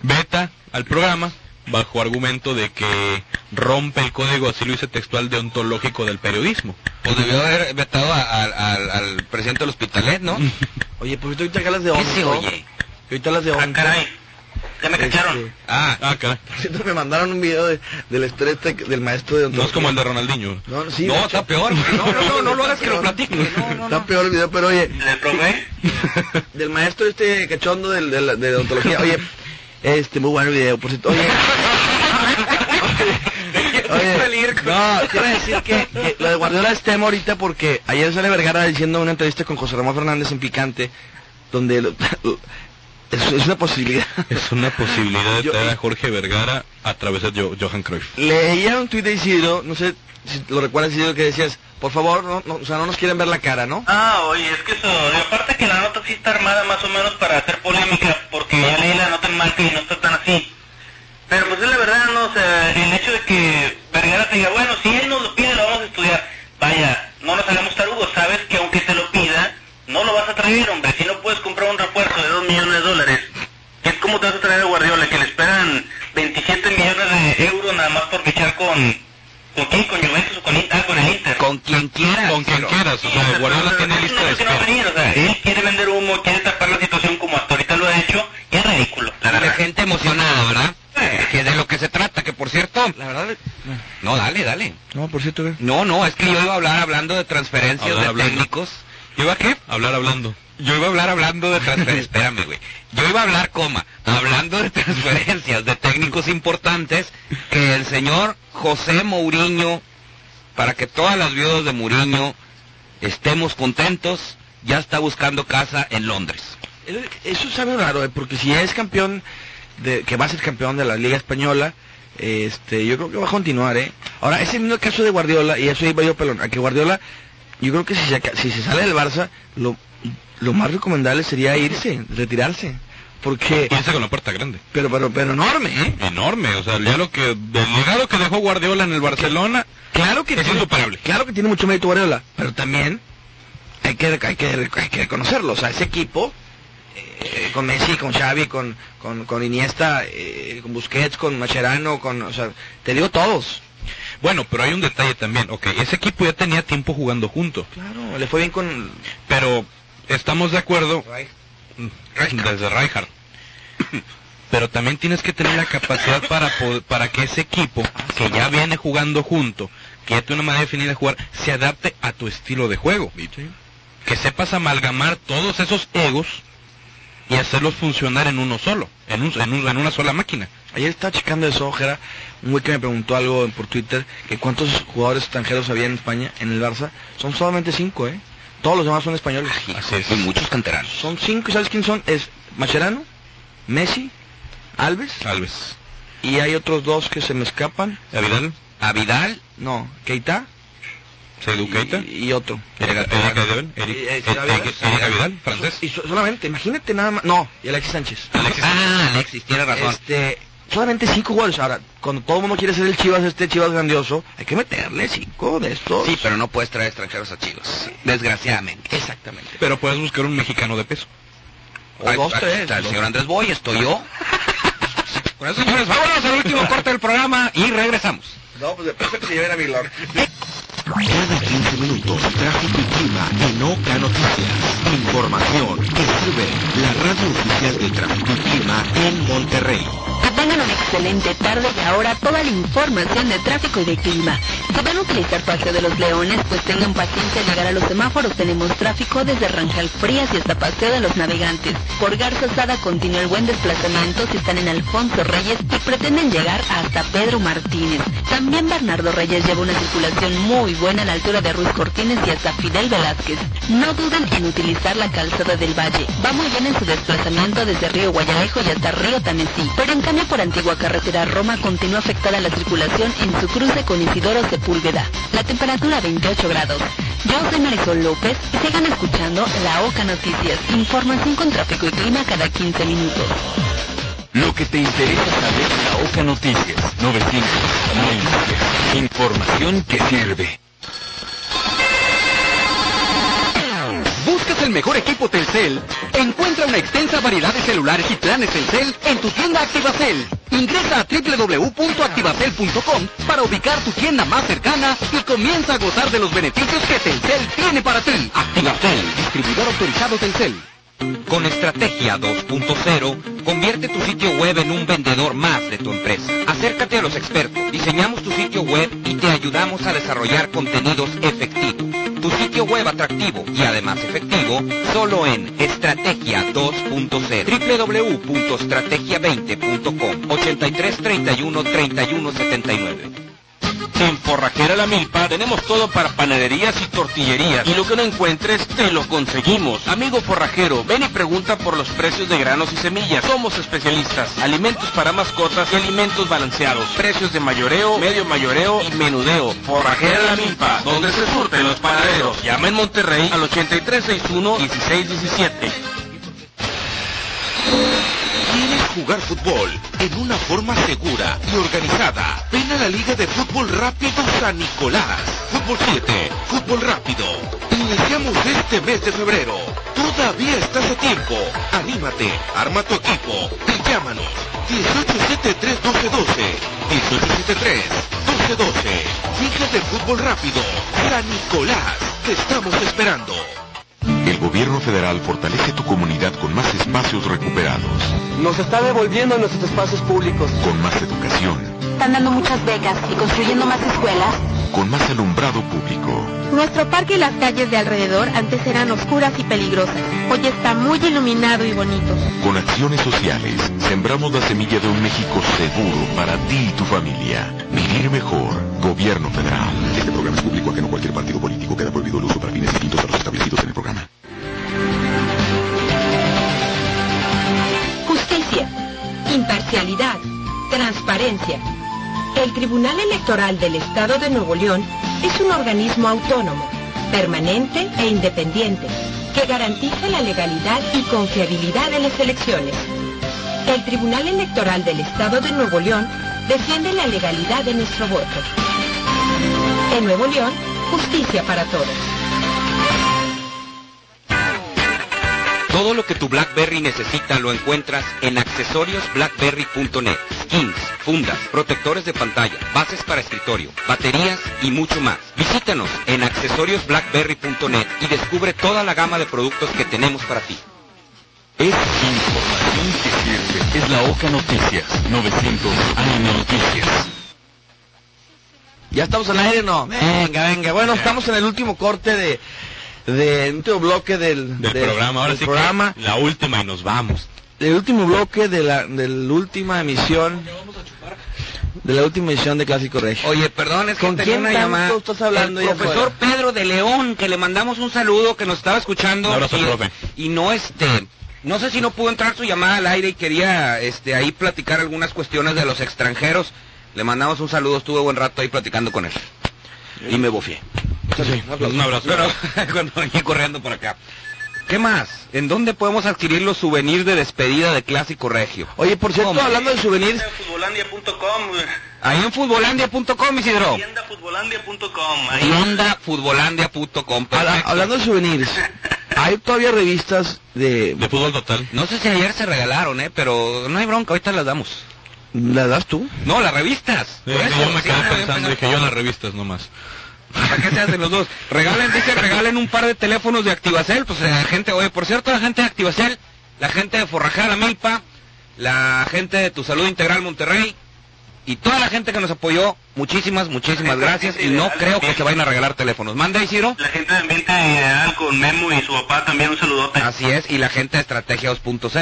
Beta al programa bajo argumento de que rompe el código, así lo dice textual, deontológico del periodismo. Pues debió haber vetado a- al- al, al presidente del Hospitalet, ¿no? Oye, pues ahorita que hablas de ¿Qué once. se ¿no? oye? Ahorita hablas de once. caray. Ya me cacharon. Ah, ah, caray. Por cierto, me mandaron un video de, de la historia esta que- del maestro de No es como el de Ronaldinho. No, sí, No, está peor. No, no, no, no lo hagas que lo platique. Está peor el video, pero oye. ¿Le probé? Del maestro este cachondo del, del- de odontología. Oye, este, muy bueno el video, por cierto. Oye. Oye, no, quiero decir que, que lo de Guardiola es tema ahorita porque ayer sale Vergara diciendo en una entrevista con José Ramón Fernández en Picante, donde lo- es, es una posibilidad. Es una posibilidad de traer a Jorge Vergara a través de Jo- Johan Cruyff. Leía un tuit de Isidro, no sé si lo recuerdas Isidro, que decías, por favor, no, no, o sea, no nos quieren ver la cara, ¿no? Ah, oye, es que eso, y aparte que la nota sí está armada más o menos para hacer polémica, porque ya leí la nota en marca y no está tan así. Pero pues es la verdad, ¿no? O sea, el hecho de que Vergara te diga, bueno, si él nos lo pide, lo vamos a estudiar. Vaya, no nos hagamos tarugos, sabes que aunque te lo pida, no lo vas a traer, hombre. Si no puedes comprar un refuerzo de 2 millones de dólares, es como te vas a traer a Guardiola, que le esperan 27 millones de euros nada más por fichar con... ¿Con quién? ¿Con Juventus o con, ah, con el Inter? Con quien quieras. Con quien quieras, o sea, Guardiola tiene lista de espera. o sea, él quiere vender humo, quiere tapar la situación como hasta ahorita lo ha hecho, y es ridículo, la La verdad. gente emocionada, ¿verdad? Que de lo que se trata, que por cierto... La verdad, No, dale, dale. no, por cierto, ¿qué? No, no, es que yo iba a hablar hablando de transferencias Hablar de hablando. Técnicos. ¿Iba a qué? Hablar hablando. Yo iba a hablar hablando de transferencias. Espérame, güey. Yo iba a hablar, coma, hablando de transferencias de técnicos importantes que el señor José Mourinho, para que todas las viudas de Mourinho estemos contentos, ya está buscando casa en Londres. Eh, Eso sabe raro, eh, porque si es campeón, de, que va a ser campeón de la Liga Española, este, yo creo que va a continuar, ¿eh? Ahora, ese mismo caso de Guardiola, y eso iba yo pelón, a que Guardiola, yo creo que si se, si se sale del Barça, lo, lo más recomendable sería irse, retirarse, porque, Irse con la puerta grande. pero, pero, pero enorme, ¿eh? Enorme, o sea, ya lo que, el legado que dejó Guardiola en el Barcelona, Claro que es tiene, insuperable. claro que tiene mucho mérito Guardiola, pero también hay que, hay que, hay que reconocerlo, o sea, ese equipo, eh, con Messi, con Xavi, con, con, con Iniesta, eh, con Busquets, con Mascherano, con, o sea, te digo todos. Bueno, pero hay un detalle también. Ok, ese equipo ya tenía tiempo jugando junto. Claro, le fue bien con... Pero estamos de acuerdo desde Rijkaard. Pero también tienes que tener la capacidad para po- para que ese equipo que ya viene jugando junto, que ya tiene una manera definida de jugar, se adapte a tu estilo de juego. Que sepas amalgamar todos esos egos y hacerlos funcionar en uno solo, en, un- en un- en una sola máquina. Ayer estaba checando eso, Ojera, un güey que me preguntó algo por Twitter, que cuántos jugadores extranjeros había en España, en el Barça, son solamente cinco, ¿eh? Todos los demás son españoles. Así es. Y muchos canteranos. Son cinco, ¿y sabes quién son? Es Mascherano, Messi, Alves, Alves. y hay otros dos que se me escapan. ¿A Vidal? A Vidal, No, Keita ¿Seydou Keita? y, y otro. Avidal, francés. Y so- solamente, imagínate nada más. No, y Alexis Sánchez. Alexis. Ah, Alexis, tiene razón. Este, solamente cinco goles. Ahora, cuando todo el mundo quiere ser el Chivas, este Chivas grandioso, hay que meterle cinco de estos. Sí, pero no puedes traer extranjeros a Chivas. Desgraciadamente. Exactamente. Pero puedes buscar un mexicano de peso. O Ay, dos, tres. está el dos. señor Andrés Boy, estoy yo. Bueno, señores, vámonos al último corte del programa y regresamos. No, pues después que se lleven a Milord. Cada 15 minutos, tráfico y en Oca Noticias. Información que sirve la radio oficial de tráfico y clima en Monterrey. Que tengan una excelente tarde y ahora toda la información de tráfico y de clima. Si van a utilizar Paseo de los Leones, pues tengan paciencia al llegar a los semáforos. Tenemos tráfico desde Rangel Frías y hasta Paseo de los Navegantes. Por Garza Sada continúa el buen desplazamiento si están en Alfonso Reyes y pretenden llegar hasta Pedro Martínez. También Bernardo Reyes lleva una circulación muy buena a la altura de Ruiz Cortines y hasta Fidel Velázquez. No duden en utilizar la calzada del Valle. Va muy bien en su desplazamiento desde Río Guayalejo y hasta Río Tanesí. Pero en cambio por Antigua Carretera Roma continúa afectada la circulación en su cruce con Isidoro Sepúlveda. La temperatura 28 grados. Yo soy Marisol López y sigan escuchando La Oca Noticias. Información con tráfico y clima cada 15 minutos. Lo que te interesa saber de La Oca Noticias 900 Noticias. Información que sirve. El mejor equipo Telcel? Encuentra una extensa variedad de celulares y planes Telcel en tu tienda Activacel. Ingresa a www.activacel.com para ubicar tu tienda más cercana y comienza a gozar de los beneficios que Telcel tiene para ti. Activacel, distribuidor autorizado Telcel. Con Estrategia 2.0, convierte tu sitio web en un vendedor más de tu empresa. Acércate a los expertos, diseñamos tu sitio web y te ayudamos a desarrollar contenidos efectivos. Tu sitio web atractivo y además efectivo, solo en Estrategia 2.0. www.estrategia20.com 83 31 31 79. En Forrajera La Milpa tenemos todo para panaderías y tortillerías. Y lo que no encuentres, te lo conseguimos. Amigo forrajero, ven y pregunta por los precios de granos y semillas. Somos especialistas. Alimentos para mascotas y alimentos balanceados. Precios de mayoreo, medio mayoreo y menudeo. Forrajera La Milpa, donde se surten los panaderos. Llama en Monterrey al 8361-1617. ¿Quieres jugar fútbol en una forma segura y organizada? Ven a la Liga de Fútbol Rápido San Nicolás. Fútbol 7, Fútbol Rápido. Iniciamos este mes de febrero. Todavía estás a tiempo. Anímate, arma tu equipo y llámanos. 1873-1212. 1873-1212. Liga de Fútbol Rápido San Nicolás. Te estamos esperando. El gobierno federal fortalece tu comunidad con más espacios recuperados, Nos está devolviendo nuestros espacios públicos. con más educación, Están dando muchas becas y construyendo más escuelas. con más alumbrado público. Nuestro parque y las calles de alrededor antes eran oscuras y peligrosas. Hoy está muy iluminado y bonito. Con acciones sociales, sembramos la semilla de un México seguro para ti y tu familia. Vivir mejor. Gobierno federal. Este programa es público ajeno a cualquier partido político. Queda prohibido el uso para fines distintos a los establecidos en el programa. Justicia, imparcialidad, transparencia. El Tribunal Electoral del Estado de Nuevo León es un organismo autónomo, permanente e independiente, que garantiza la legalidad y confiabilidad de las elecciones. El Tribunal Electoral del Estado de Nuevo León defiende la legalidad de nuestro voto. En Nuevo León, justicia para todos. Todo lo que tu BlackBerry necesita lo encuentras en accesoriosblackberry.net. Skins, fundas, protectores de pantalla, bases para escritorio, baterías y mucho más. Visítanos en accesoriosblackberry.net y descubre toda la gama de productos que tenemos para ti. Es información que sirve. Es la Oca Noticias 900 AM Noticias. ¿Ya estamos al aire no? Venga, venga. Bueno, estamos en el último corte de, de el último bloque del, Del de- programa, ahora del sí programa. que la última y nos vamos. El último bloque de la, de la última emisión. De la última emisión de Clásico Regio. Oye, perdón, es que ¿Con tenía quién una tanto llamada. estás hablando el profesor? Pedro de León, que le mandamos un saludo, que nos estaba escuchando. Un abrazo, y, profe. y no este, no sé si no pudo entrar su llamada al aire y quería este ahí platicar algunas cuestiones de los extranjeros. Le mandamos un saludo, estuve buen rato ahí platicando con él. Y me bofié. Un abrazo. Pero cuando venía corriendo por acá. ¿Qué más? ¿En dónde podemos adquirir los souvenirs de despedida de Clásico Regio? Oye, por cierto, Hombre. hablando de souvenirs, Futbolandia.com, Ahí en futbolandia.com, Isidro. tiendafutbolandia.com, ahí. Tiendafutbolandia.com. hablando de souvenirs, hay todavía revistas de... De fútbol total. No sé si ayer se regalaron, ¿eh? Pero no hay bronca, ahorita las damos. ¿Las das tú? No, las revistas. Sí, eso, yo me quedé no, pensando, dije yo en las revistas nomás. ¿Para qué se hacen los dos? Regalen, dice, regalen un par de teléfonos de Activacel, pues la gente, oye, por cierto, la gente de Activacel, la gente de Forrajada Milpa, la gente de Tu Salud Integral Monterrey, y toda la gente que nos apoyó, muchísimas, muchísimas gracias y no creo que se vayan a regalar teléfonos. Manda, Isidro. La gente de Ambiente Ideal con Memo y su papá también un saludote. Así es, y la gente de Estrategia 2.0,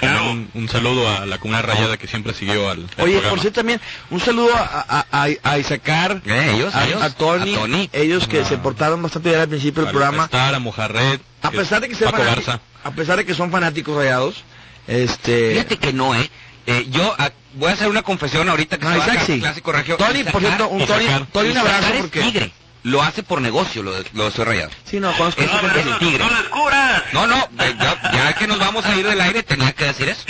¿verdad? Un, un saludo a la comunidad rayada que siempre siguió al, al Oye, programa. por cierto también, un saludo a, a, a, a Isacar, Eh, ellos, a, ellos, a Tony, a Tony. ellos que se portaron bastante bien al principio del programa. Estar, a Mojarred, A pesar de que Paco Garza. a pesar de que son fanáticos rayados, este Fíjate que no, ¿eh? Eh, yo ah, voy a hacer una confesión ahorita que No, se sí. Clásico Regio. Tony, por cierto, un Tony. Tony, un abrazo porque tigre. Lo hace por negocio, lo de, lo de Soy Rayado. sí, no, conozco Eso así. el tigre. ¡No lo descubras! No, no, ya, ya que nos vamos a ir del aire tenía que decir eso.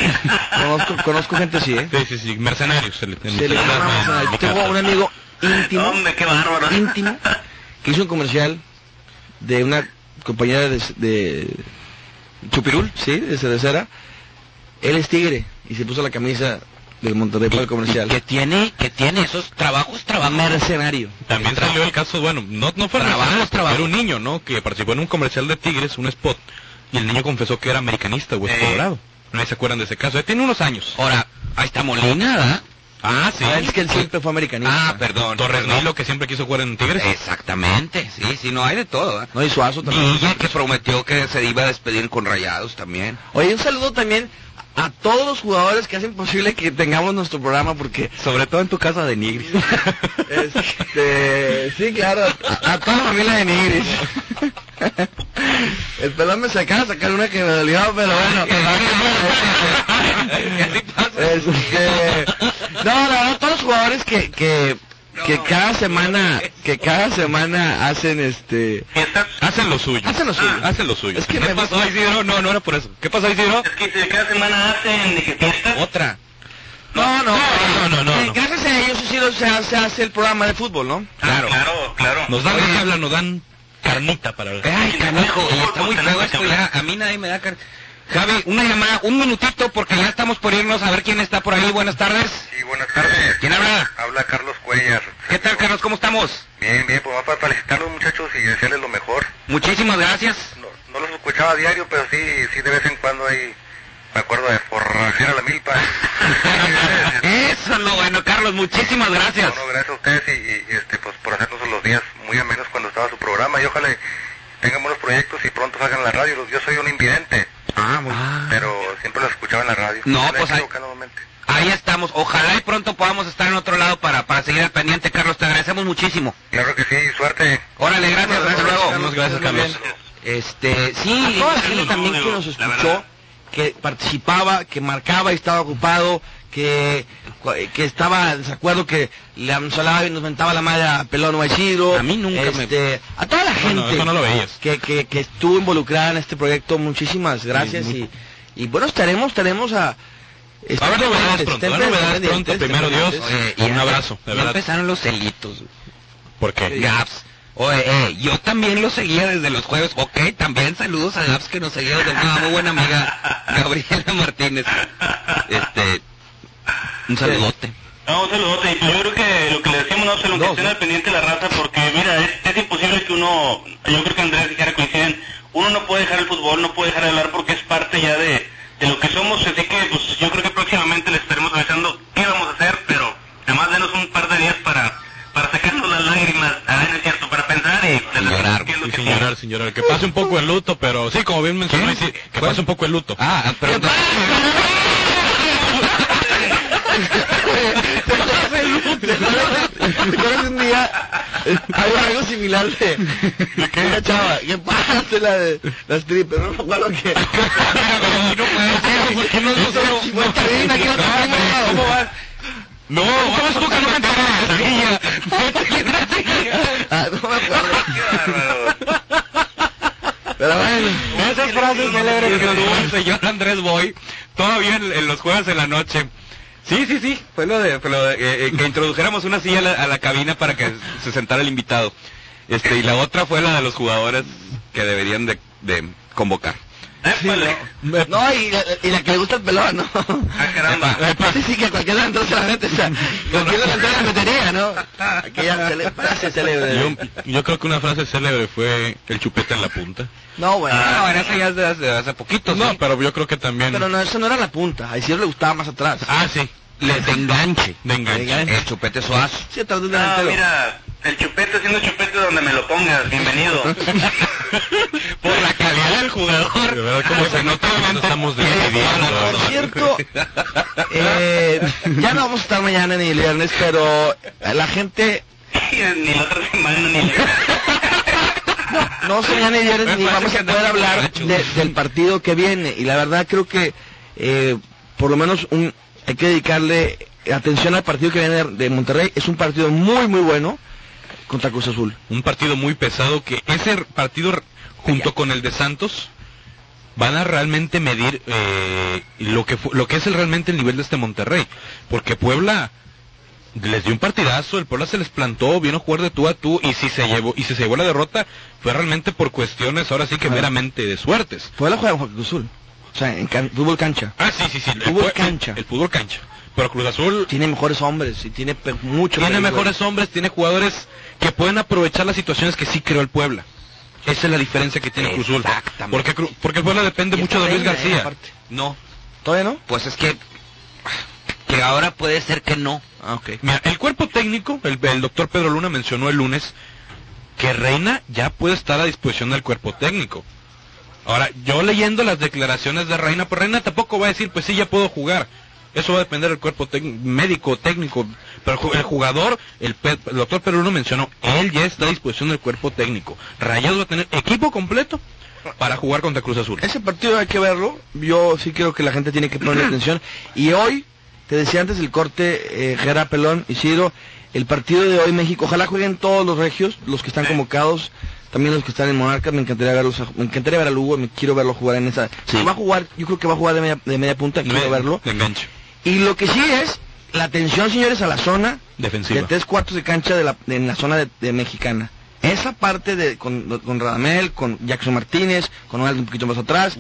conozco, conozco gente así, ¿eh? Sí, sí, sí, mercenarios. Se le, Se le llama mercenario. Tengo un amigo íntimo, Hombre, qué bárbaro. íntimo, que hizo un comercial de una compañía de, de Chupirul, sí, de cervecera. Él es tigre y se puso la camisa del Monterrey para el comercial. Que tiene, que tiene esos trabajos, trabajos. Mercenario. También salió el caso, bueno, no, no fue Trabajo, mercenario, trabajo. era un niño, ¿no? Que participó en un comercial de Tigres, un spot, y el niño confesó que era americanista, Hueso Eh. Colorado. No se acuerdan de ese caso, ya tiene unos años. Ahora, ahí está Molina, ¿verdad? Ah, sí. Ah, es que él siempre fue americanista. Ah, perdón. Torres perdón. Nilo, que siempre quiso jugar en Tigres. Exactamente, sí, sí, no hay de todo. ¿eh? No, y Suazo también. Que prometió que se iba a despedir con Rayados también. Oye, un saludo también a todos los jugadores que hacen posible que tengamos nuestro programa porque Sobre todo en tu casa de Nigris. este sí claro a, a toda la familia de Nigris el pelón me sacaba sacar una que me dolió pero bueno este, no la verdad todos los jugadores que que que cada semana que cada semana hacen este. Hacen lo suyo. Hacen lo suyo. Hacen lo suyo. Es que ¿Qué me pasó, Isidro? No, no era por eso. ¿Qué pasó, Isidro? Es que cada semana hacen. Otra. no no no, no, no, Eh, no. gracias a ellos sí se, se, se hace el programa de fútbol no Claro. Claro, claro. Nos dan tabla, nos dan carnita para. Ay, canijo, y está muy feo esto ya. A mí nadie me da car... Javi, una llamada, un minutito porque ya estamos por irnos a ver quién está por ahí. Buenas tardes. Sí, buenas tardes. ¿Quién habla? Habla Carlos Cuellar. ¿Qué tal, Carlos? ¿Cómo estamos? Bien, bien, pues vamos para felicitar a los muchachos y desearles lo mejor. Muchísimas gracias. No, no los escuchaba a diario, pero sí, sí de vez en cuando ahí me acuerdo de forrajear a la milpa. Eso es lo bueno, Carlos. Muchísimas gracias. No, no, gracias a ustedes y, y, este, pues por hacernos los días muy amenos cuando estaba su programa y ojalá tengan buenos proyectos y pronto salgan en la radio. Yo soy un invidente, Ah, pero siempre los escuchaba en la radio. No, pues, ahí- equivoco nuevamente. Ahí estamos. Ojalá y pronto podamos estar en otro lado para, para seguir al pendiente, Carlos. Te agradecemos muchísimo. Claro que sí, suerte. Órale, gracias. Hasta luego. Muchas gracias, Carlos. Este, sí, a toda la sí. gente también que nos escuchó, que participaba, que marcaba y estaba ocupado, que, que estaba en desacuerdo, que le hablaba y nos mentaba la madre a Pelón a mí nunca me- este, A toda la gente no, eso no lo veías. que, que, que estuvo involucrada en este proyecto, muchísimas gracias muy- y, y bueno, estaremos, estaremos a... A haber novedades pronto, a novedades pronto, primero Dios. Oye, y Un ya- abrazo, de ya verdad. empezaron los celitos. ¿Por qué? Gaps. Oye, eh, yo también lo seguía desde los jueves. Ok, también saludos a Gaps que nos seguía desde una muy buena amiga, Gabriela Martínez. Este, un saludote. No, un saludote. Y pues yo creo que lo que le decíamos, no se lo que estén al pendiente de la raza, porque mira, es, es imposible que uno, yo creo que Andrés y Jara coinciden, uno no puede dejar el fútbol, no puede dejar de hablar porque es parte ya de, de lo que somos, así que pues yo creo que próximamente les estaremos avisando qué vamos a hacer, pero además denos un par de días para, para sacarnos las lágrimas, ah, no es cierto, para pensar y, Y llorar. que sin llorar, sin llorar. Que pase un poco el luto, pero sí, como bien mencionó, que pase un poco el luto. Ah, pero... ¿Recuerdas un día? Había algo similar de, de una chava. ¿Qué pasa? La de las strippers, no me acuerdo que. no puede ser, ¿por qué no no. ¿Cómo ¿cómo estuvo que no? Ah, no me acuerdo. Pero bueno. Esas frases célebres que tuvo el señor Andrés Boy, todavía en, en los jueves en la noche. Sí, sí, sí, fue lo de, fue lo de, eh, eh, que introdujéramos una silla a la, a la cabina para que se sentara el invitado. Este, y la otra fue la de los jugadores que deberían de, de convocar. No, y, y la que le gusta el pelón, ¿no? Ah, caramba. Sí, sí, que cualquiera entró se la mete, o sea, cualquiera entró la metería, ¿no? Aquella cele- frase célebre. Yo, yo creo que una frase célebre fue el chupete en la punta. No, bueno. Ah, bueno, esa ya es de hace, hace poquito, No, sí. pero yo creo que también... Pero no, eso no era la punta. A Isidro le gustaba más atrás. Ah, sí. Les de enganche. De enganche. El chupete suazo. Sí, No, delantero. mira, el chupete siendo chupete donde me lo pongas, bienvenido. Por la calidad del jugador. De verdad, cómo se nota nos estamos despidiendo. Por cierto, eh, ya no vamos a estar mañana ni el viernes, pero la gente ni la otra semana ni no mañana ni viernes ni vamos a poder hablar de- del partido que viene y la verdad creo que eh, por lo menos un, hay que dedicarle atención al partido que viene de, Monterrey. Es un partido muy muy bueno contra Cruz Azul. Un partido muy pesado que ese partido junto con el de Santos van a realmente medir eh, lo que lo que es el, realmente el nivel de este Monterrey, porque Puebla les dio un partidazo, el Puebla se les plantó, vino a jugar de tú a tú y si se llevó y si se llevó la derrota fue realmente por cuestiones ahora sí que meramente de suertes. Puebla juega con Cruz Azul o sea en can- fútbol cancha Ah, sí, sí, sí, el, Fútbol cancha. el fútbol cancha. Pero Cruz Azul tiene mejores hombres y tiene mucho tiene mejores hombres, tiene jugadores que pueden aprovechar las situaciones que sí creó el Puebla. Esa es la diferencia que tiene Cruz Azul. Porque, porque el Puebla depende mucho de Luis eh, García. aparte. no. ¿Todavía no? Pues es que que ahora puede ser que no. Ah, ok. Mira, el cuerpo técnico, el, el doctor Pedro Luna mencionó el lunes que Reina ya puede estar a disposición del cuerpo técnico. Ahora, yo leyendo las declaraciones de Reina, pues Reina tampoco va a decir, pues sí, ya puedo jugar. Eso va a depender del cuerpo médico, técnico. Pero el ju- el jugador, el, Pe- el doctor Pedro Luna mencionó, él ya está a disposición del cuerpo técnico. Rayados va a tener equipo completo para jugar contra Cruz Azul. Ese partido hay que verlo. Yo sí creo que la gente tiene que ponerle atención. Y hoy, te decía antes del corte, eh, Gera Pelón, Isidro, el partido de hoy México, ojalá jueguen todos los regios, los que están convocados, también los que están en Monarcas, me encantaría verlos, a- me encantaría ver a Lugo, me quiero verlo jugar en esa. Si va a jugar, yo creo que va a jugar de media, de media punta, quiero Me- verlo. de enganche. Y lo que sí es la atención, señores, a la zona Defensiva. de tres cuartos de cancha de la, de- en la zona de, de mexicana. Esa parte de con, con Radamel, con Jackson Martínez, con un poquito más atrás,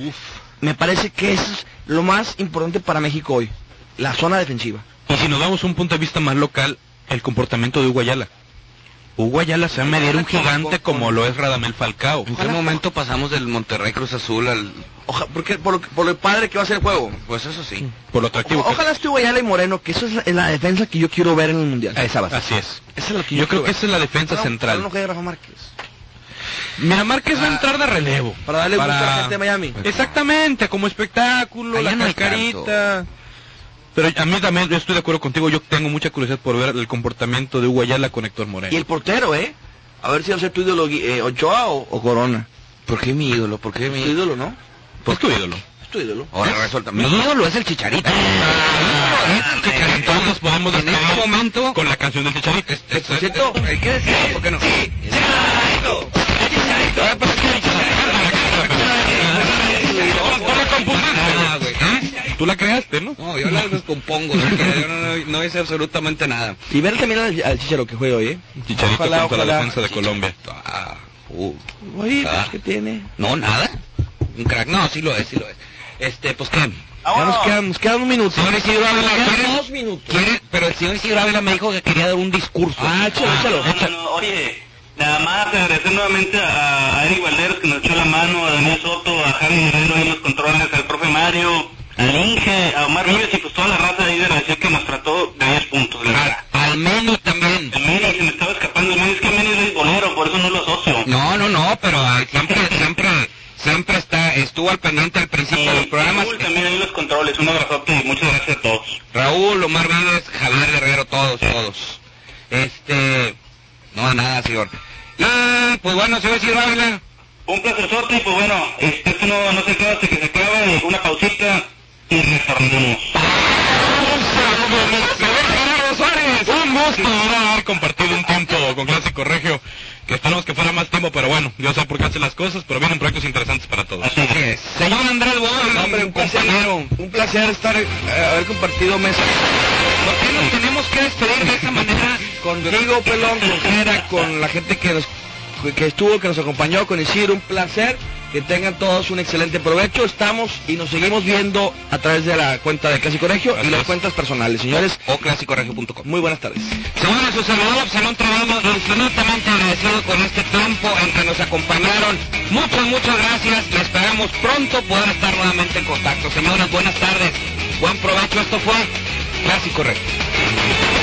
me parece que eso es lo más importante para México hoy, la zona defensiva. Y si nos vamos a un punto de vista más local, el comportamiento de Hugo Ayala. Hugo Ayala se va a medir un gigante como lo es Radamel Falcao. ¿En qué momento pasamos del Monterrey Cruz Azul al Oja, porque, por, lo, por lo padre que va a ser el juego. pues eso sí. Por lo atractivo. O- ojalá estuvo Ayala y Moreno, que eso es la, defensa que yo quiero ver en el Mundial. Esa va a ser. Así es. Esa es la que Yo creo quiero que ver. esa es la defensa Ojalá- central. no Rafa Márquez. Mira, Márquez va a entrar de relevo. Para darle gusto a la gente de Miami. Exactamente, como espectáculo, Allá la no. Pero a mí también, yo estoy de acuerdo contigo, yo tengo mucha curiosidad por ver el comportamiento de Hugo Ayala con Héctor Moreno. Y el portero, ¿eh? A ver si va a ser tu ídolo eh, Ochoa o, o Corona. ¿Por qué mi ídolo? ¿Por qué Es mi tu ídolo, ¿no? Pues tu ídolo. Es tu ídolo. Ahora resulta. Mi ídolo es el Chicharito. Todos nos podemos En este momento. con la canción del Chicharito. Este- Por cierto, Hay que decirlo, ¿por qué no? ¿Tú Tú la creaste, ¿no? No, yo la descompongo. yo no, no, no hice absolutamente nada. Y ver también al, al Chicharo que juega hoy, ¿eh? Chicharito Ojalá, contra la defensa de Colombia. Ah, uh. Oye, Ah. pues, ¿qué tiene? No, nada. Un crack. No, sí lo es, sí lo es. Este, pues qué. Ya nos quedan, nos quedan un minuto. Señor Isidro Ávila, ¿quiere? dos minutos. ¿Quiere? Pero el señor Isidro Ávila me dijo que quería dar un discurso. Ah, échalo, échalo. No, no, no, oye, nada más agradecer nuevamente a, a Eric Valderas que nos echó la mano, a Daniel Soto, a Javi Guerrero ahí en los controles, al profe Mario, al Inge, a Omar Vives y pues toda la raza ahí de agradecer que nos trató de 10 puntos, la verdad. Al Meni también. El Meni se me estaba escapando, el Meni es que Meni es beisbolero, por eso no lo asocio. No, no, no, pero ah, siempre, siempre, siempre está, estuvo al pendiente al principio de los programas. Raúl también ahí los controles, un abrazote y muchas gracias a todos. Raúl, Omar Vives, Javier Guerrero, todos, todos. Este, no, nada, señor. Y, pues bueno, señor Ávila. Un placerzote y pues bueno, este, esto no, no se acaba hasta que se acabe, una pausita y retornamos. Un gusto haber compartido un tiempo con Clásico Regio, que esperamos que fuera más tiempo, pero bueno, yo sé por qué hace las cosas, pero vienen proyectos interesantes para todos. Así es. Señor Andrés Boy, Hombre, un placer, un placer estar, eh, haber compartido mesa ¿Por qué nos tenemos que despedir de esa manera? contigo, Pelón, con Jera, con la gente que nos que estuvo, que nos acompañó, con Isidro, un placer. Que tengan todos un excelente provecho. Estamos y nos seguimos viendo a través de la cuenta de Clásico Regio y Así las cuentas personales. Señores, O clásicoregio.com. muy buenas tardes. Señores, su servidor Absalón Treviño, infinitamente agradecido con este tiempo en que nos acompañaron. Muchas, muchas gracias y esperamos pronto poder estar nuevamente en contacto. Señores, buenas tardes. Buen provecho. Esto fue Clásico recto.